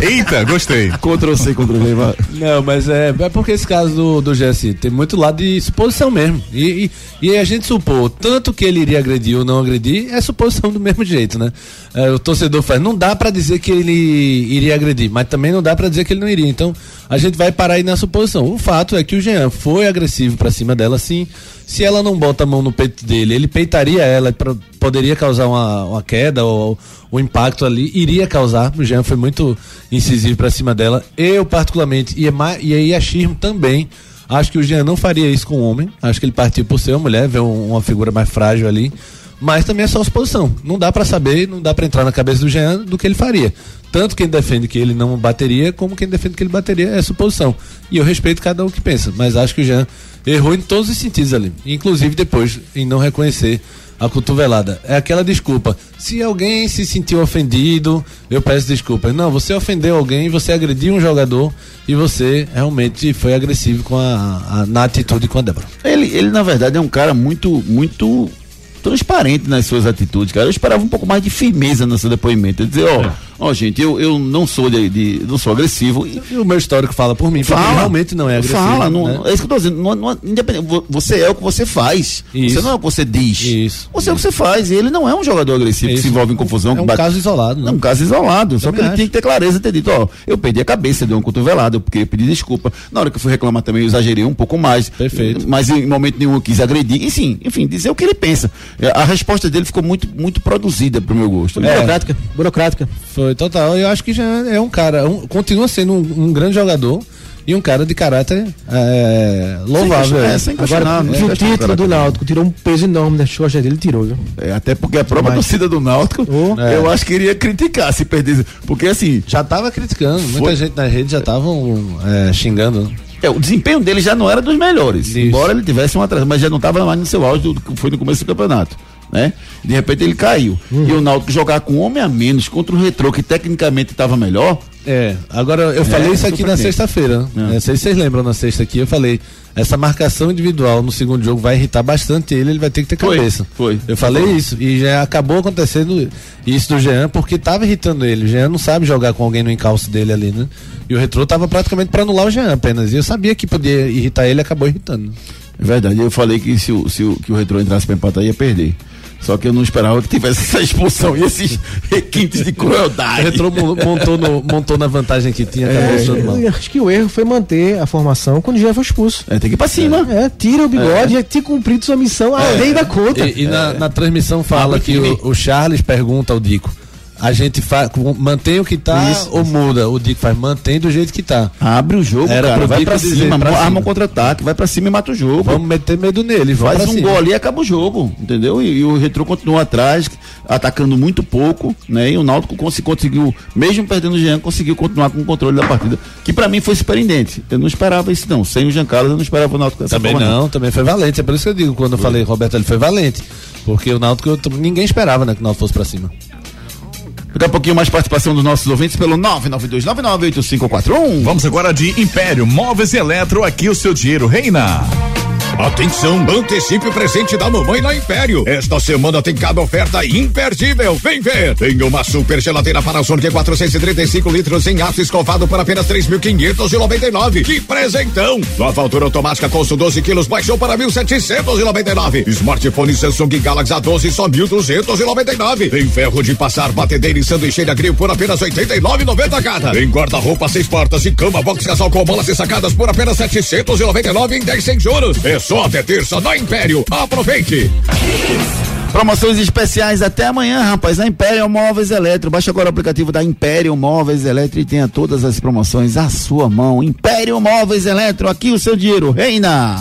Eita, gostei. Ctrl C, Ctrl V. Não, mas é, é porque esse caso do, do GSI tem muito lado de suposição mesmo. E, e, e, a gente supor, tanto que ele iria agredir ou não agredir, é suposição do mesmo jeito, né? É, o torcedor faz, não dá para dizer que ele iria agredir, mas também não dá para dizer que ele não iria. Então, a gente vai parar aí na suposição. O fato é que o Jean foi agressivo para cima dela, sim. Se ela não bota a mão no peito dele, ele peitaria ela, pra, poderia causar uma, uma queda ou o um impacto ali, iria causar. O Jean foi muito incisivo para cima dela. Eu, particularmente, e, e aí a Shirm também. Acho que o Jean não faria isso com o homem. Acho que ele partiu por ser uma mulher, ver um, uma figura mais frágil ali. Mas também é só suposição. Não dá para saber, não dá para entrar na cabeça do Jean do que ele faria. Tanto quem defende que ele não bateria, como quem defende que ele bateria é suposição. E eu respeito cada um que pensa, mas acho que o Jean errou em todos os sentidos ali. Inclusive depois em não reconhecer a cotovelada. É aquela desculpa. Se alguém se sentiu ofendido, eu peço desculpa. Não, você ofendeu alguém, você agrediu um jogador e você realmente foi agressivo com a, a na atitude com a Débora. Ele, ele, na verdade, é um cara muito, muito transparente nas suas atitudes, cara. Eu esperava um pouco mais de firmeza no seu depoimento. Dizer, ó, é. Ó, gente, eu, eu não sou de, de, não sou agressivo. E, e o meu histórico fala por mim, fala, realmente não é agressivo. Fala, não, né? é isso que eu tô dizendo. Não, não, independente, você é o que você faz. Isso. Você não é o que você diz. Isso. Você isso. é o que você faz. E ele não é um jogador agressivo isso. que se envolve em confusão. É um bate... caso isolado. Né? É um caso isolado. Só que ele tem que ter clareza e ter dito, ó, eu perdi a cabeça, deu um cotovelado, eu queria pedir desculpa. Na hora que eu fui reclamar também, eu exagerei um pouco mais. Perfeito. Mas em momento nenhum eu quis agredir. E sim, enfim, dizer o que ele pensa. A resposta dele ficou muito, muito produzida pro meu gosto. É. Burocrática. Burocrática. Foi total. Eu acho que já é um cara, um, continua sendo um, um grande jogador e um cara de caráter é, louvável. É, sem Agora, né? o título do Náutico tirou um peso enorme das costas dele, tirou. Viu? É, até porque a própria Mas... torcida do Náutico, oh, eu é. acho que iria criticar se perdesse. Porque assim. Já tava criticando, foi... muita gente na rede já estavam é, xingando. É, o desempenho dele já não era dos melhores. Isso. Embora ele tivesse um atraso, mas já não estava mais no seu auge do que foi no começo do campeonato né? De repente ele caiu. Uhum. E o Náutico jogar com um homem a menos contra o Retrô, que tecnicamente estava melhor. É, agora eu é, falei isso aqui na sexta-feira. É. Não sei se vocês lembram na sexta aqui, eu falei, essa marcação individual no segundo jogo vai irritar bastante ele, ele vai ter que ter cabeça. Foi. Eu falei foi. isso. E já acabou acontecendo isso do Jean, porque estava irritando ele. O Jean não sabe jogar com alguém no encalço dele ali, né? E o Retrô tava praticamente para anular o Jean apenas. E eu sabia que podia irritar ele acabou irritando. É verdade, eu falei que se o, se o, que o Retrô entrasse para empatar ia perder. Só que eu não esperava que tivesse essa expulsão e esses requintes de crueldade. Montou, no, montou na vantagem que tinha, é, Acho que o erro foi manter a formação quando já foi expulso. É, tem que ir pra cima. É, é tira o bigode, é. já tinha cumprido sua missão além da conta. E, e na, na, transmissão fala que o, o Charles pergunta ao Dico a gente faz, mantém o que tá isso, ou muda? O Dico faz, mantém do jeito que tá. Abre o jogo, Era cara, vai pra cima, pra arma um contra-ataque, vai pra cima e mata o jogo. Vamos meter medo nele, Faz um cima. gol ali e acaba o jogo, entendeu? E, e o Retro continua atrás, atacando muito pouco, né? E o Náutico conseguiu, mesmo perdendo o Jean, conseguiu continuar com o controle da partida, que pra mim foi surpreendente. Eu não esperava isso não. Sem o Jean Carlos, eu não esperava o Náutico dessa Também forma, não, não, também foi valente. É por isso que eu digo, quando foi. eu falei, Roberto, ele foi valente. Porque o Náutico, ninguém esperava, né, que o Náutico fosse pra cima. Daqui a pouquinho mais participação dos nossos ouvintes pelo 992998541. Vamos agora de Império Móveis e Eletro, aqui o seu dinheiro reina. Atenção, antecipe o presente da mamãe na Império. Esta semana tem cada oferta imperdível. Vem ver. Tem uma super geladeira Panasonic de 435 litros em aço escovado por apenas 3.599. Que presentão! Nova altura automática custo 12 quilos baixou para 1.799. Smartphone Samsung Galaxy A12 só 1.299. Tem ferro de passar, batedeira e sanduicheira grill por apenas 89,90 cada. Tem guarda-roupa seis portas e cama box casal com molas e sacadas por apenas 799 em 10 sem juros. É só até terça na Império. Aproveite! Promoções especiais até amanhã, rapaz, na Império Móveis Eletro. Baixe agora o aplicativo da Império Móveis Eletro e tenha todas as promoções à sua mão. Império Móveis Eletro, aqui o seu dinheiro reina.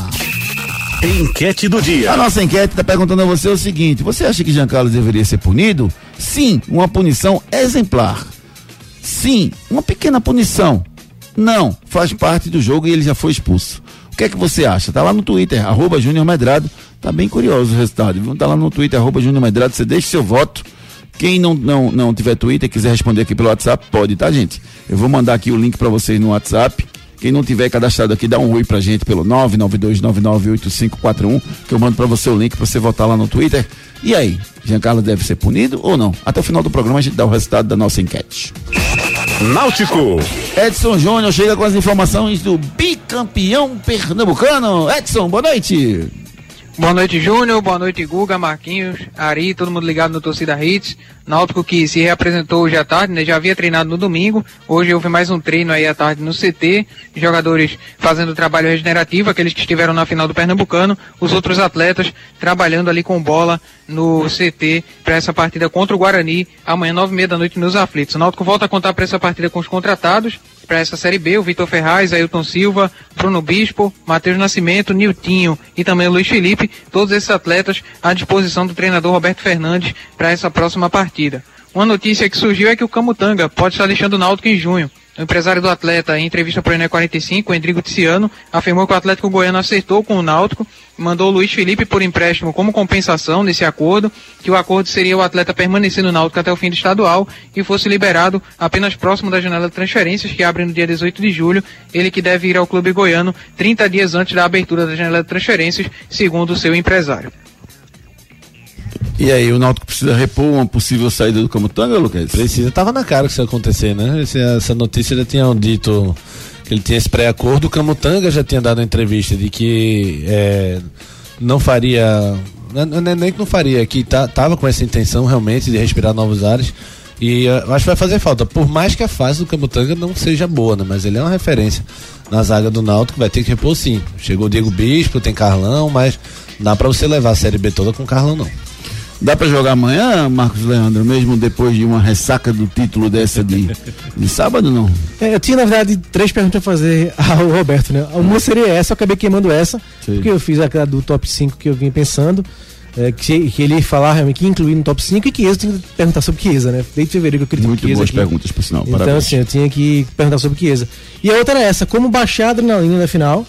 Enquete do dia. A nossa enquete está perguntando a você o seguinte: você acha que Jean Carlos deveria ser punido? Sim, uma punição exemplar. Sim, uma pequena punição. Não, faz parte do jogo e ele já foi expulso. Que é que você acha? Tá lá no Twitter, arroba Júnior Medrado. Tá bem curioso o resultado? Tá lá no Twitter, arroba Júnior Medrado. Você deixa seu voto. Quem não, não, não tiver Twitter quiser responder aqui pelo WhatsApp, pode, tá, gente? Eu vou mandar aqui o link para vocês no WhatsApp. Quem não tiver cadastrado aqui, dá um oi pra gente pelo 992998541, que eu mando para você o link para você votar lá no Twitter. E aí, Giancarlo deve ser punido ou não? Até o final do programa a gente dá o resultado da nossa enquete. Náutico. Edson Júnior chega com as informações do bicampeão pernambucano. Edson, boa noite. Boa noite, Júnior. Boa noite, Guga, Marquinhos, Ari, todo mundo ligado no Torcida Hits. Náutico que se reapresentou hoje à tarde, né? Já havia treinado no domingo. Hoje houve mais um treino aí à tarde no CT. Jogadores fazendo trabalho regenerativo, aqueles que estiveram na final do Pernambucano. Os outros atletas trabalhando ali com bola no CT para essa partida contra o Guarani. Amanhã, nove e meia da noite, nos aflitos. O Náutico volta a contar para essa partida com os contratados para essa Série B, o Vitor Ferraz, Ailton Silva, Bruno Bispo, Matheus Nascimento, Niltinho e também o Luiz Felipe, todos esses atletas à disposição do treinador Roberto Fernandes para essa próxima partida. Uma notícia que surgiu é que o Camutanga pode estar deixando o Náutico em junho. O empresário do atleta, em entrevista para o Ené 45, o Endrigo Tiziano, afirmou que o Atlético Goiano acertou com o Náutico, mandou o Luiz Felipe por empréstimo como compensação nesse acordo, que o acordo seria o atleta permanecer no Náutico até o fim do estadual e fosse liberado apenas próximo da janela de transferências, que abre no dia 18 de julho, ele que deve ir ao clube goiano 30 dias antes da abertura da janela de transferências, segundo o seu empresário. E aí, o Náutico precisa repor uma possível saída do Camutanga, Lucas? Precisa, tava na cara que isso ia acontecer, né? Essa notícia já tinham dito que ele tinha esse pré-acordo. O Camutanga já tinha dado uma entrevista de que é, não faria. Não, nem que não faria, que tá, tava com essa intenção realmente de respirar novos ares. E uh, acho que vai fazer falta. Por mais que a fase do Camutanga não seja boa, né? Mas ele é uma referência na zaga do Náutico, vai ter que repor sim. Chegou o Diego Bispo, tem Carlão, mas dá para você levar a Série B toda com Carlão não. Dá para jogar amanhã, Marcos Leandro, mesmo depois de uma ressaca do título dessa de, de sábado, não? É, eu tinha, na verdade, três perguntas a fazer ao Roberto, né? Uma seria essa, eu acabei queimando essa, Sim. porque eu fiz aquela do top 5 que eu vinha pensando. É, que, que, ele ia falar realmente que incluir no top 5 e que eu tinha que perguntar sobre Chiesa, né? Desde fevereiro que eu critico Muito Chiesa boas aqui. perguntas, por sinal. Então, Parabéns. assim, eu tinha que perguntar sobre Chiesa. E a outra era essa, como baixar a adrenalina na final,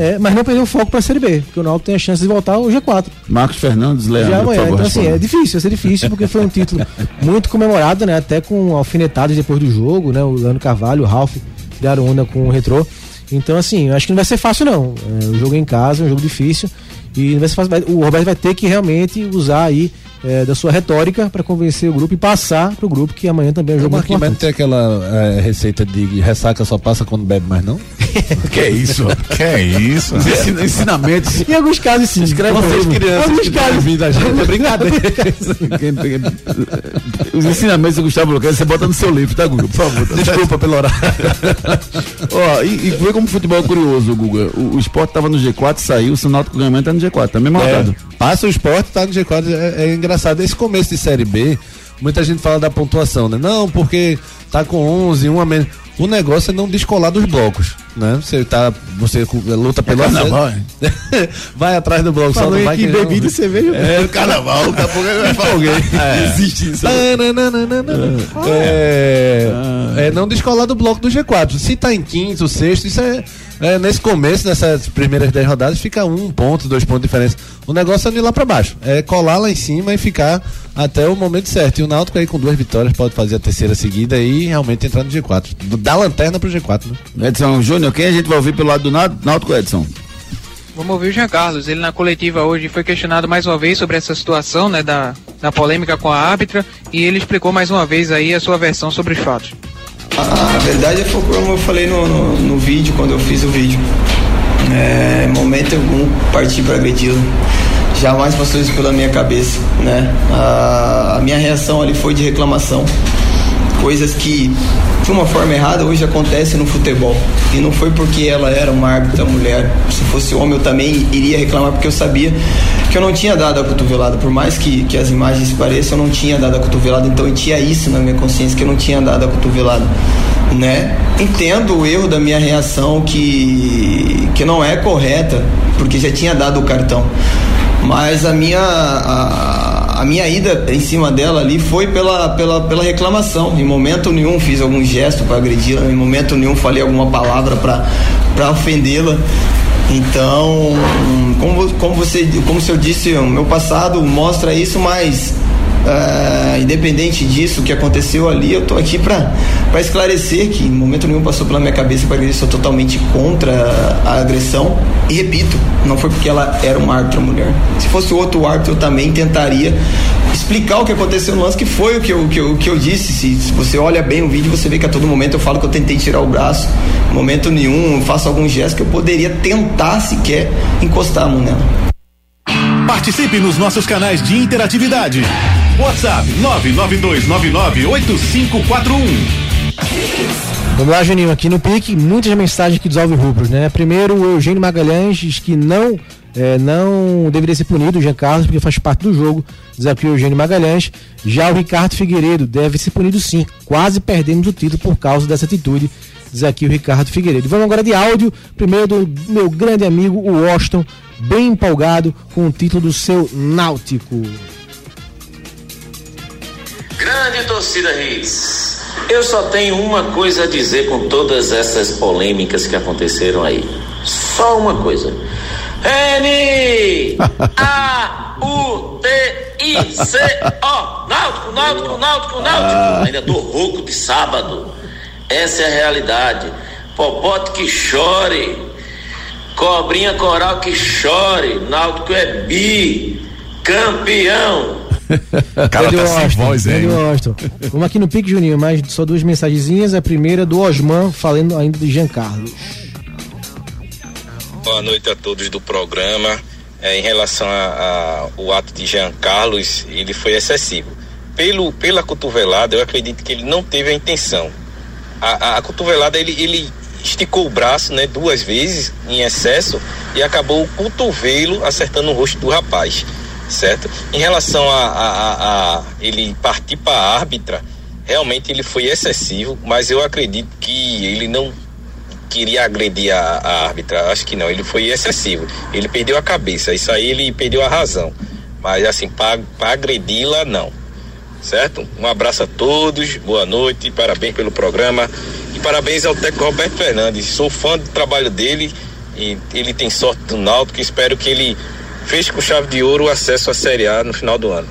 é, mas não perder o foco para a Série B, porque o Náutico tem a chance de voltar ao G4. Marcos Fernandes, Leandro, Já amanhã. favor, Então, assim, é difícil, vai ser difícil, porque foi um título muito comemorado, né? Até com alfinetadas depois do jogo, né? O Leandro Carvalho, o Ralf tiraram onda com o retrô. Então, assim, eu acho que não vai ser fácil, não. É, o jogo é em casa, é um jogo difícil. E não vai ser fácil. O Roberto vai ter que realmente usar aí é, da sua retórica para convencer o grupo e passar pro grupo que amanhã também é O jogo muito importante. tem aquela é, receita de ressaca só passa quando bebe mais não? Que isso? Que isso? Os ensina- ensinamentos. Em alguns casos, sim. Escreve Vocês, crianças, Alguns que casos. devem vir da gente, é brincadeira. Os ensinamentos do Gustavo Lucas, você bota no seu livro, tá, Guga? Por favor. Desculpa pelo horário. Ó, e, e vê como o futebol é curioso, Guga. O, o esporte tava no G4, saiu, o Sinalto ganhamento tá no G4, tá mesmo rodado. É, passa o esporte, tá no G4. É, é engraçado. Esse começo de Série B, muita gente fala da pontuação, né? Não, porque tá com 11, um a menos. O negócio é não descolar dos blocos, né? Você tá, você luta pelo carnaval, acesso. vai atrás do bloco, só Falou não em vai que não. bebida e cerveja. É, o carnaval, daqui a pouco ele vai falar. É. Existe isso. É, é não descolar do bloco do G4. Se tá em quinto, sexto, isso é, é, nesse começo, nessas primeiras 10 rodadas, fica um ponto, dois pontos de diferença. O negócio é ir lá pra baixo. É colar lá em cima e ficar até o momento certo. E o Náutico aí com duas vitórias pode fazer a terceira seguida e realmente entrar no G4. Da lanterna pro G4, né? Edson Júnior, quem a gente vai ouvir pelo lado do Náutico, Edson? Vamos ouvir o Jean Carlos. Ele na coletiva hoje foi questionado mais uma vez sobre essa situação, né, da, da polêmica com a árbitra, e ele explicou mais uma vez aí a sua versão sobre os fatos. A verdade foi como eu falei no, no, no vídeo, quando eu fiz o vídeo. É, momento algum parti para agredi-lo. Jamais passou isso pela minha cabeça, né? A, a minha reação ali foi de reclamação. Coisas que, de uma forma errada, hoje acontecem no futebol. E não foi porque ela era uma árbitra mulher. Se fosse homem, eu também iria reclamar, porque eu sabia que eu não tinha dado a cotovelada. Por mais que, que as imagens pareçam, eu não tinha dado a cotovelada. Então eu tinha isso na minha consciência, que eu não tinha dado a cotovelada. Né? Entendo o erro da minha reação, que, que não é correta, porque já tinha dado o cartão. Mas a minha. A, a minha ida em cima dela ali foi pela, pela, pela reclamação. Em momento nenhum fiz algum gesto para agredi-la, em momento nenhum falei alguma palavra para ofendê-la. Então, como, como você, como eu disse, o meu passado mostra isso, mas Uh, independente disso, que aconteceu ali, eu tô aqui para esclarecer que em momento nenhum passou pela minha cabeça para eu sou totalmente contra a agressão. E repito, não foi porque ela era uma árbitra mulher. Se fosse outro árbitro, eu também tentaria explicar o que aconteceu no lance, que foi o que eu, que eu, que eu disse. Se, se você olha bem o vídeo, você vê que a todo momento eu falo que eu tentei tirar o braço. Em momento nenhum, eu faço algum gesto que eu poderia tentar sequer encostar a mão nela. Participe nos nossos canais de interatividade. WhatsApp 992998541. Vamos lá, Juninho, aqui no pique, muitas mensagens aqui dos Alvirrubros, né? Primeiro, o Eugênio Magalhães diz que não, é, não deveria ser punido o Jean Carlos, porque faz parte do jogo, aqui o Eugênio Magalhães. Já o Ricardo Figueiredo deve ser punido sim, quase perdemos o título por causa dessa atitude, diz aqui o Ricardo Figueiredo. Vamos agora de áudio, primeiro do meu grande amigo, o Washington, bem empolgado com o título do seu Náutico. Grande torcida Hits. Eu só tenho uma coisa a dizer com todas essas polêmicas que aconteceram aí. Só uma coisa. N A U T I C O Náutico, Náutico, Náutico, Náutico. Ah. Ainda tô rouco de sábado. Essa é a realidade. Popote que chore. Cobrinha coral que chore. Náutico é bi. Campeão. cara tá sem voz, hein? Vamos aqui no Pique Juninho, mais só duas mensagenzinhas. A primeira do Osman, falando ainda de Jean Carlos. Boa noite a todos do programa. É, em relação ao ato de Jean Carlos, ele foi excessivo. Pelo, pela cotovelada, eu acredito que ele não teve a intenção. A, a, a cotovelada, ele, ele esticou o braço né, duas vezes em excesso e acabou o cotovelo acertando o rosto do rapaz certo? Em relação a, a, a ele partir para a árbitra, realmente ele foi excessivo, mas eu acredito que ele não queria agredir a, a árbitra, acho que não, ele foi excessivo, ele perdeu a cabeça, isso aí ele perdeu a razão, mas assim, para agredi-la, não, certo? Um abraço a todos, boa noite, parabéns pelo programa. E parabéns ao técnico Roberto Fernandes, sou fã do trabalho dele e ele tem sorte do Náutico, espero que ele fez com chave de ouro o acesso à Série A no final do ano.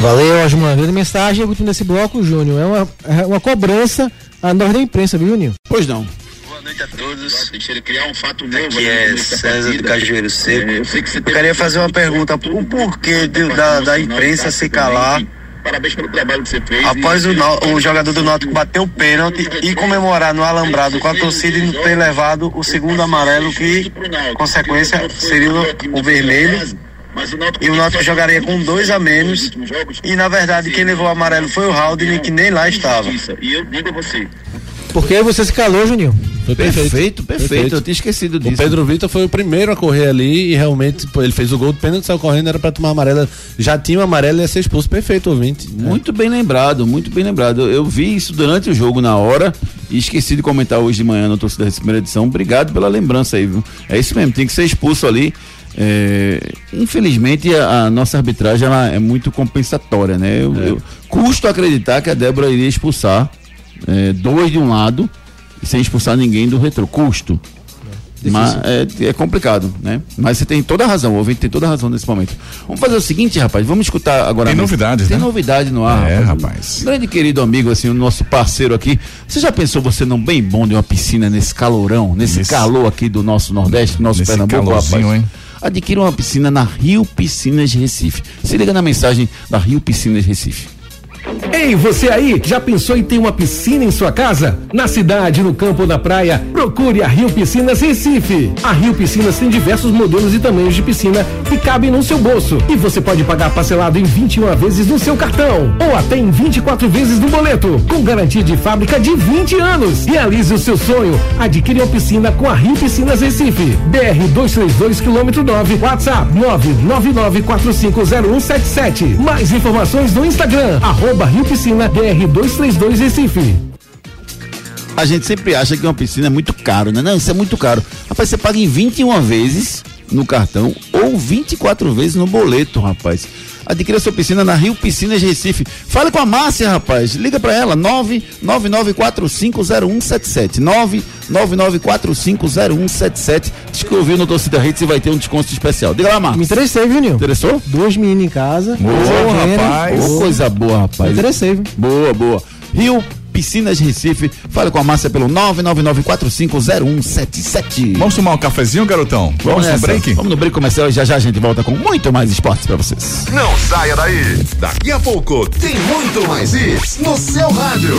Valeu, Osman. Grande mensagem, último desse bloco, Júnior. É uma, é uma cobrança a nós da imprensa, viu, Júnior? Pois não. Boa noite a todos. criar um fato novo. Aqui é César do Cajueiro Seco. É, eu, eu queria fazer uma pergunta. O porquê de, da, da imprensa se calar Parabéns pelo trabalho que você fez. Após o, o, jogador do Náutico bater o pênalti e comemorar no alambrado com a torcida e ter levado o segundo amarelo, que consequência seria o vermelho. E o Náutico jogaria com dois a menos. E na verdade quem levou o amarelo foi o Haldane, que nem lá estava. E eu digo a você, por que você se calou, Juninho? Foi perfeito. Perfeito, perfeito. perfeito. Eu tinha esquecido disso. O Pedro Vitor foi o primeiro a correr ali e realmente pô, ele fez o gol do pênalti, saiu correndo, era para tomar amarela. Já tinha o amarelo e ia ser expulso. Perfeito, ouvinte. Muito é. bem lembrado, muito bem lembrado. Eu vi isso durante o jogo na hora e esqueci de comentar hoje de manhã no torcida dessa primeira edição. Obrigado pela lembrança aí, viu? É isso mesmo, tem que ser expulso ali. É, infelizmente a, a, nossa arbitragem ela é muito compensatória, né? Eu, é. eu custo acreditar que a Débora iria expulsar é, dois de um lado sem expulsar ninguém do retrô. Custo. Mas é, é complicado, né? Mas você tem toda a razão, o ouvinte tem toda a razão nesse momento. Vamos fazer o seguinte, rapaz, vamos escutar agora. Tem novidades, Tem né? novidade no ar. É, rapaz. Grande querido amigo, assim, o nosso parceiro aqui. Você já pensou você não bem bom de uma piscina nesse calorão, nesse, Nesse- calor aqui do nosso Nordeste, nosso Nesse Pernambuco, calorzinho, rapaz? hein? Adquira uma piscina na Rio Piscinas Recife. Se liga na mensagem da Rio Piscinas Recife. Ei, você aí, já pensou em ter uma piscina em sua casa? Na cidade, no campo ou na praia, procure a Rio Piscinas Recife. A Rio Piscinas tem diversos modelos e tamanhos de piscina que cabem no seu bolso. E você pode pagar parcelado em 21 vezes no seu cartão ou até em 24 vezes no boleto, com garantia de fábrica de 20 anos. Realize o seu sonho. Adquire uma piscina com a Rio Piscinas Recife. BR 232 quilômetro 9, WhatsApp 999450177. Mais informações no Instagram, arroba Rio Piscina BR 232 Recife. A gente sempre acha que uma piscina é muito caro, né? Não, isso é muito caro. Rapaz, você paga em 21 vezes no cartão ou 24 vezes no boleto, rapaz. Adquira sua piscina na Rio Piscinas Recife. Fale com a Márcia, rapaz. Liga pra ela, 999450177. 999450177. Diz que ouviu no Torcida Hits e vai ter um desconto especial. Diga lá, Me Márcia. interessei, viu, Nil? Interessou? Duas meninas em casa. Boa, rapaz. Ô, coisa boa, rapaz. Me interessei, viu? Boa, boa. Rio Piscinas Recife. Fale com a Márcia pelo 999450177. Vamos tomar um cafezinho, garotão? Vamos no nessa. break? Vamos no break comercial e já já a gente volta com muito mais esportes pra vocês. Não saia daí. Daqui a pouco tem muito mais isso no seu rádio.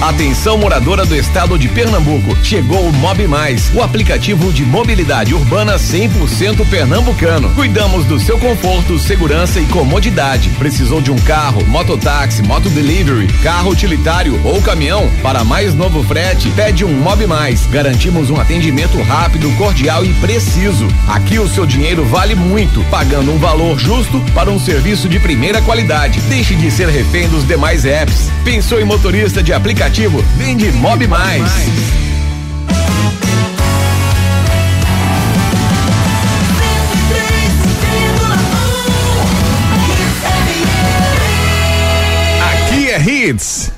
Atenção moradora do estado de Pernambuco, chegou o Mob Mais, o aplicativo de mobilidade urbana 100% pernambucano. Cuidamos do seu conforto, segurança e comodidade. Precisou de um carro, mototáxi, motodelivery, carro utilitário ou caminhão? Para mais novo frete, pede um Mob Mais. Garantimos um atendimento rápido, cordial e preciso. Aqui o seu dinheiro vale muito, pagando um valor justo para um serviço de primeira qualidade. Deixe de ser refém dos demais apps. Pensou em motorista de aplicativo? Vende Mob Mais. Aqui é Hits.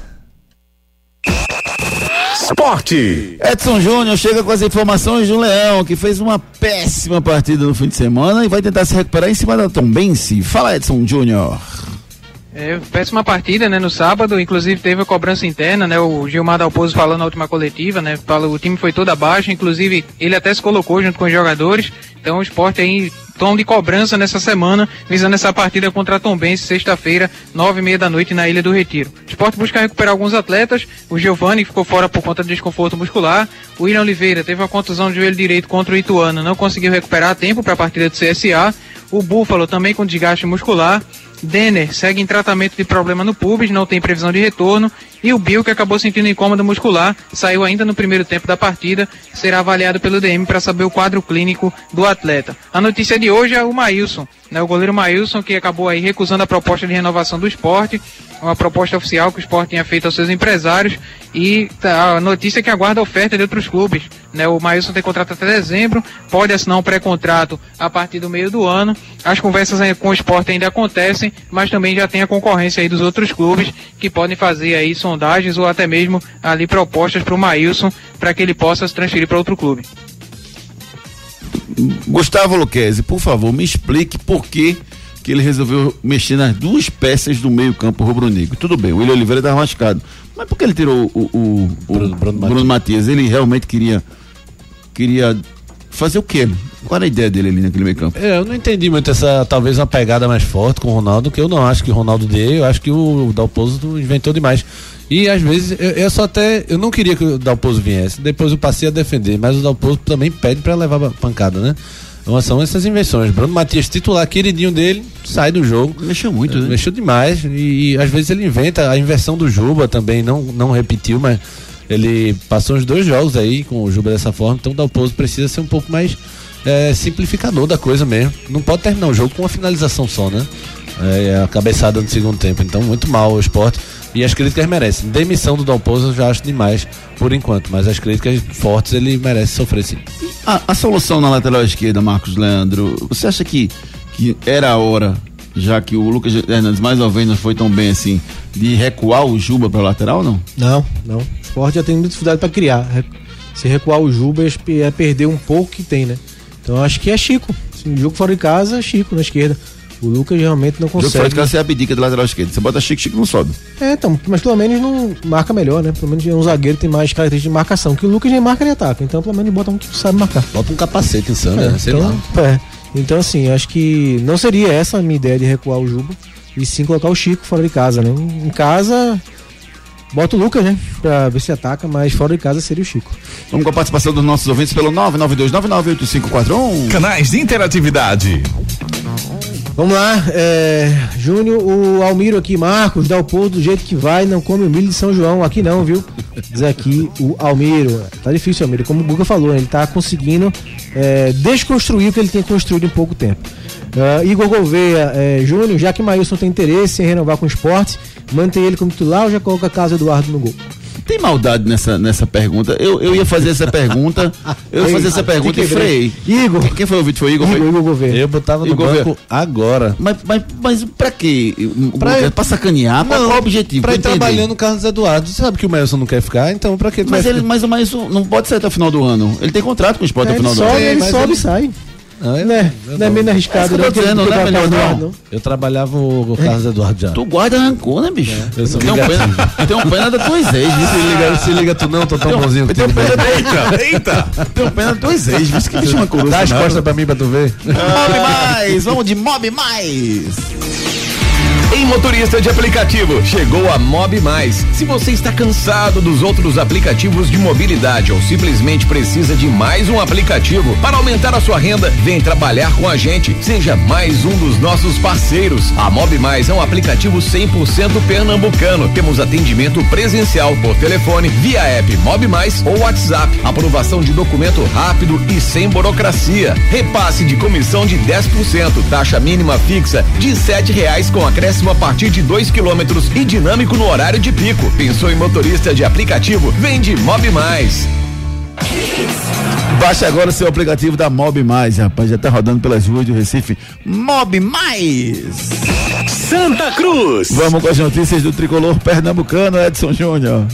Esporte. Edson Júnior chega com as informações do Leão, que fez uma péssima partida no fim de semana e vai tentar se recuperar em cima da Tombense. Fala, Edson Júnior. É, péssima partida, né, no sábado, inclusive teve a cobrança interna, né, o Gilmar Dalpozo falando na última coletiva, né, fala, o time foi todo abaixo, inclusive ele até se colocou junto com os jogadores, então o esporte aí, tom de cobrança nessa semana, visando essa partida contra a Tombense, sexta-feira, nove e meia da noite na Ilha do Retiro. O esporte busca recuperar alguns atletas, o Giovani ficou fora por conta de desconforto muscular, o William Oliveira teve uma contusão de joelho direito contra o Ituano, não conseguiu recuperar a tempo para a partida do CSA, o Búfalo também com desgaste muscular, Denner segue em tratamento de problema no pubis, não tem previsão de retorno. E o Bill, que acabou sentindo incômodo muscular, saiu ainda no primeiro tempo da partida, será avaliado pelo DM para saber o quadro clínico do atleta. A notícia de hoje é o Maílson, né, o goleiro Maílson, que acabou aí recusando a proposta de renovação do esporte, uma proposta oficial que o esporte tinha feito aos seus empresários, e tá, a notícia é que aguarda oferta de outros clubes. Né, o Maílson tem contrato até dezembro, pode assinar um pré-contrato a partir do meio do ano. As conversas com o esporte ainda acontecem, mas também já tem a concorrência aí dos outros clubes que podem fazer aí sondagens ou até mesmo ali propostas para o Maílson para que ele possa se transferir para outro clube. Gustavo Luquezzi, por favor, me explique por que que ele resolveu mexer nas duas peças do meio campo rubro-negro. Tudo bem, o William Oliveira estava machucado, mas por que ele tirou o, o, o Bruno, Matias. Ele realmente queria queria fazer o quê? Qual era a ideia dele ali naquele meio campo? É, eu não entendi muito essa, talvez uma pegada mais forte com o Ronaldo, que eu não acho que o Ronaldo deu, eu acho que o Dalpozo inventou demais. E às vezes eu, eu só até. Eu não queria que o Dalpozo viesse. Depois eu passei a defender, mas o Dalpozo também pede para levar pancada, né? Então são essas invenções. Bruno Matias, titular, queridinho dele, sai do jogo. Mexeu muito, né? Mexeu demais. E, e, às vezes ele inventa. A inversão do Juba também não, não repetiu, mas ele passou os dois jogos aí com o Juba dessa forma. Então o Dalpozo precisa ser um pouco mais é, simplificador da coisa mesmo. Não pode terminar o jogo com uma finalização só, né? É, a cabeçada no segundo tempo. Então, muito mal o esporte. E as críticas merecem. Demissão do Dalpozo eu já acho demais por enquanto, mas as críticas fortes ele merece sofrer sim. A, a, solução na lateral esquerda, Marcos Leandro, você acha que, que era a hora, já que o Lucas Hernandes mais uma vez não foi tão bem assim, de recuar o Juba para lateral não? Não, não. O esporte já tem muita dificuldade para criar. Se recuar o Juba é perder um pouco que tem, né? Então acho que é Chico. Se o jogo fora de casa, Chico na esquerda. O Lucas realmente não consegue. Jogo fora de casa você abdica do lateral esquerdo. Você bota Chico, Chico não sobe. É, então, mas pelo menos não marca melhor, né? Pelo menos um zagueiro tem mais características de marcação. Que o Lucas nem marca nem ataca. Então, pelo menos bota um que sabe marcar. Bota um capacete insano, é, né? Sei então, lá. É. Então, assim, acho que não seria essa a minha ideia de recuar o Juba. E sim colocar o Chico fora de casa, né? Em casa, Bota o Lucas, né? Pra ver se ataca, mas fora de casa seria o Chico. Vamos com a participação dos nossos ouvintes pelo 992998541. Canais de interatividade. Vamos lá, é, Júnior, o Almiro aqui, Marcos, dá o povo do jeito que vai, não come o milho de São João, aqui não, viu? Diz aqui o Almiro. Tá difícil, Almiro, como o Guga falou, ele tá conseguindo é, desconstruir o que ele tem construído em pouco tempo. Uh, Igor Gouveia, é, Júnior, já que Maílson tem interesse em renovar com o esporte, mantém ele como titular ou já coloca Carlos Eduardo no gol? Tem maldade nessa, nessa pergunta. Eu, eu ia fazer essa pergunta. Eu ia fazer essa pergunta e freiei. Igor. Quem foi o vídeo? Foi Igor? Igor, Igor Gouveia. Eu botava no Igor banco agora. Mas, mas, mas pra quê? Pra, pra sacanear? Não, qual o objetivo? Pra ir trabalhando o Carlos Eduardo. Você sabe que o Melson não quer ficar, então pra que Mas ele, mas o não pode sair até o final do ano. Ele tem contrato com o esporte é, até o final do sobe, ano. Ele sobe e sai. Não, eu, né? não, não é meio arriscado, é não, dizendo, não, é melhor não. Eu trabalhava o, o Carlos Eduardo já. Tu guarda rancor, né, bicho? É, eu sou tem, um pena, tem um pena da tua ex, viu? Se liga, se liga tu não, tô tão tem, bonzinho. Tem um pena eita, eita. Tem um pena da tua ex, viu? Que bicho uma coruja. Dá as costas pra mim pra tu ver. Mob mais, vamos de Mob mais. Em motorista de aplicativo, chegou a Mob Mais. Se você está cansado dos outros aplicativos de mobilidade ou simplesmente precisa de mais um aplicativo para aumentar a sua renda, vem trabalhar com a gente. Seja mais um dos nossos parceiros. A Mob Mais é um aplicativo 100% pernambucano. Temos atendimento presencial por telefone, via app Mob Mais ou WhatsApp. Aprovação de documento rápido e sem burocracia. Repasse de comissão de 10%, taxa mínima fixa de sete reais com acréscimo a partir de 2 quilômetros e dinâmico no horário de pico. Pensou em motorista de aplicativo? Vende Mob Mais. Baixe agora o seu aplicativo da Mob Mais, rapaz. Já tá rodando pelas ruas do Recife. Mob Mais! Santa Cruz! Vamos com as notícias do tricolor pernambucano, Edson Júnior.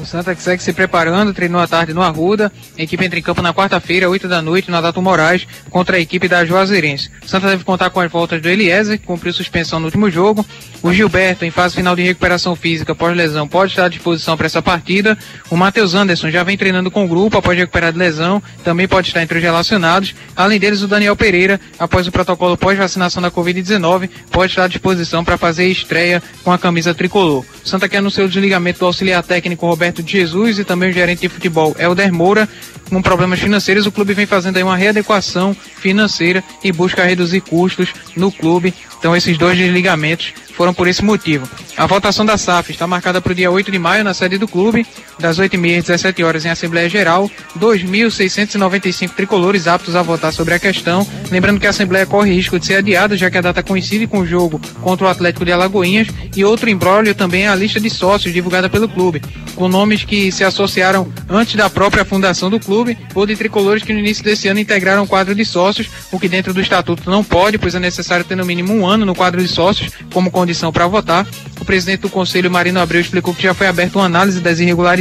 O Santa que segue se preparando, treinou à tarde no Arruda. A equipe entra em campo na quarta-feira, 8 da noite, na Dato Moraes, contra a equipe da Juazeirense. O Santa deve contar com as voltas do Eliezer, que cumpriu suspensão no último jogo. O Gilberto, em fase final de recuperação física pós-lesão, pode estar à disposição para essa partida. O Matheus Anderson já vem treinando com o grupo após recuperar de lesão, também pode estar entre os relacionados. Além deles, o Daniel Pereira, após o protocolo pós-vacinação da Covid-19, pode estar à disposição para fazer estreia com a camisa tricolor. O Santa quer anunciou o desligamento do auxiliar técnico Roberto Roberto de Jesus e também o gerente de futebol Helder Moura. Com problemas financeiros, o clube vem fazendo aí uma readequação financeira e busca reduzir custos no clube. Então esses dois desligamentos foram por esse motivo. A votação da SAF está marcada para o dia 8 de maio na sede do clube, das 8h30 às 17 horas em Assembleia Geral, 2.695 tricolores aptos a votar sobre a questão. Lembrando que a Assembleia corre risco de ser adiada, já que a data coincide com o jogo contra o Atlético de Alagoinhas, e outro embrólio também é a lista de sócios divulgada pelo clube, com nomes que se associaram antes da própria fundação do clube, ou de tricolores que no início desse ano integraram o quadro de sócios, o que dentro do estatuto não pode, pois é necessário ter no mínimo um ano no quadro de sócios como condição para votar. O presidente do Conselho, Marino Abreu, explicou que já foi aberta uma análise das irregularidades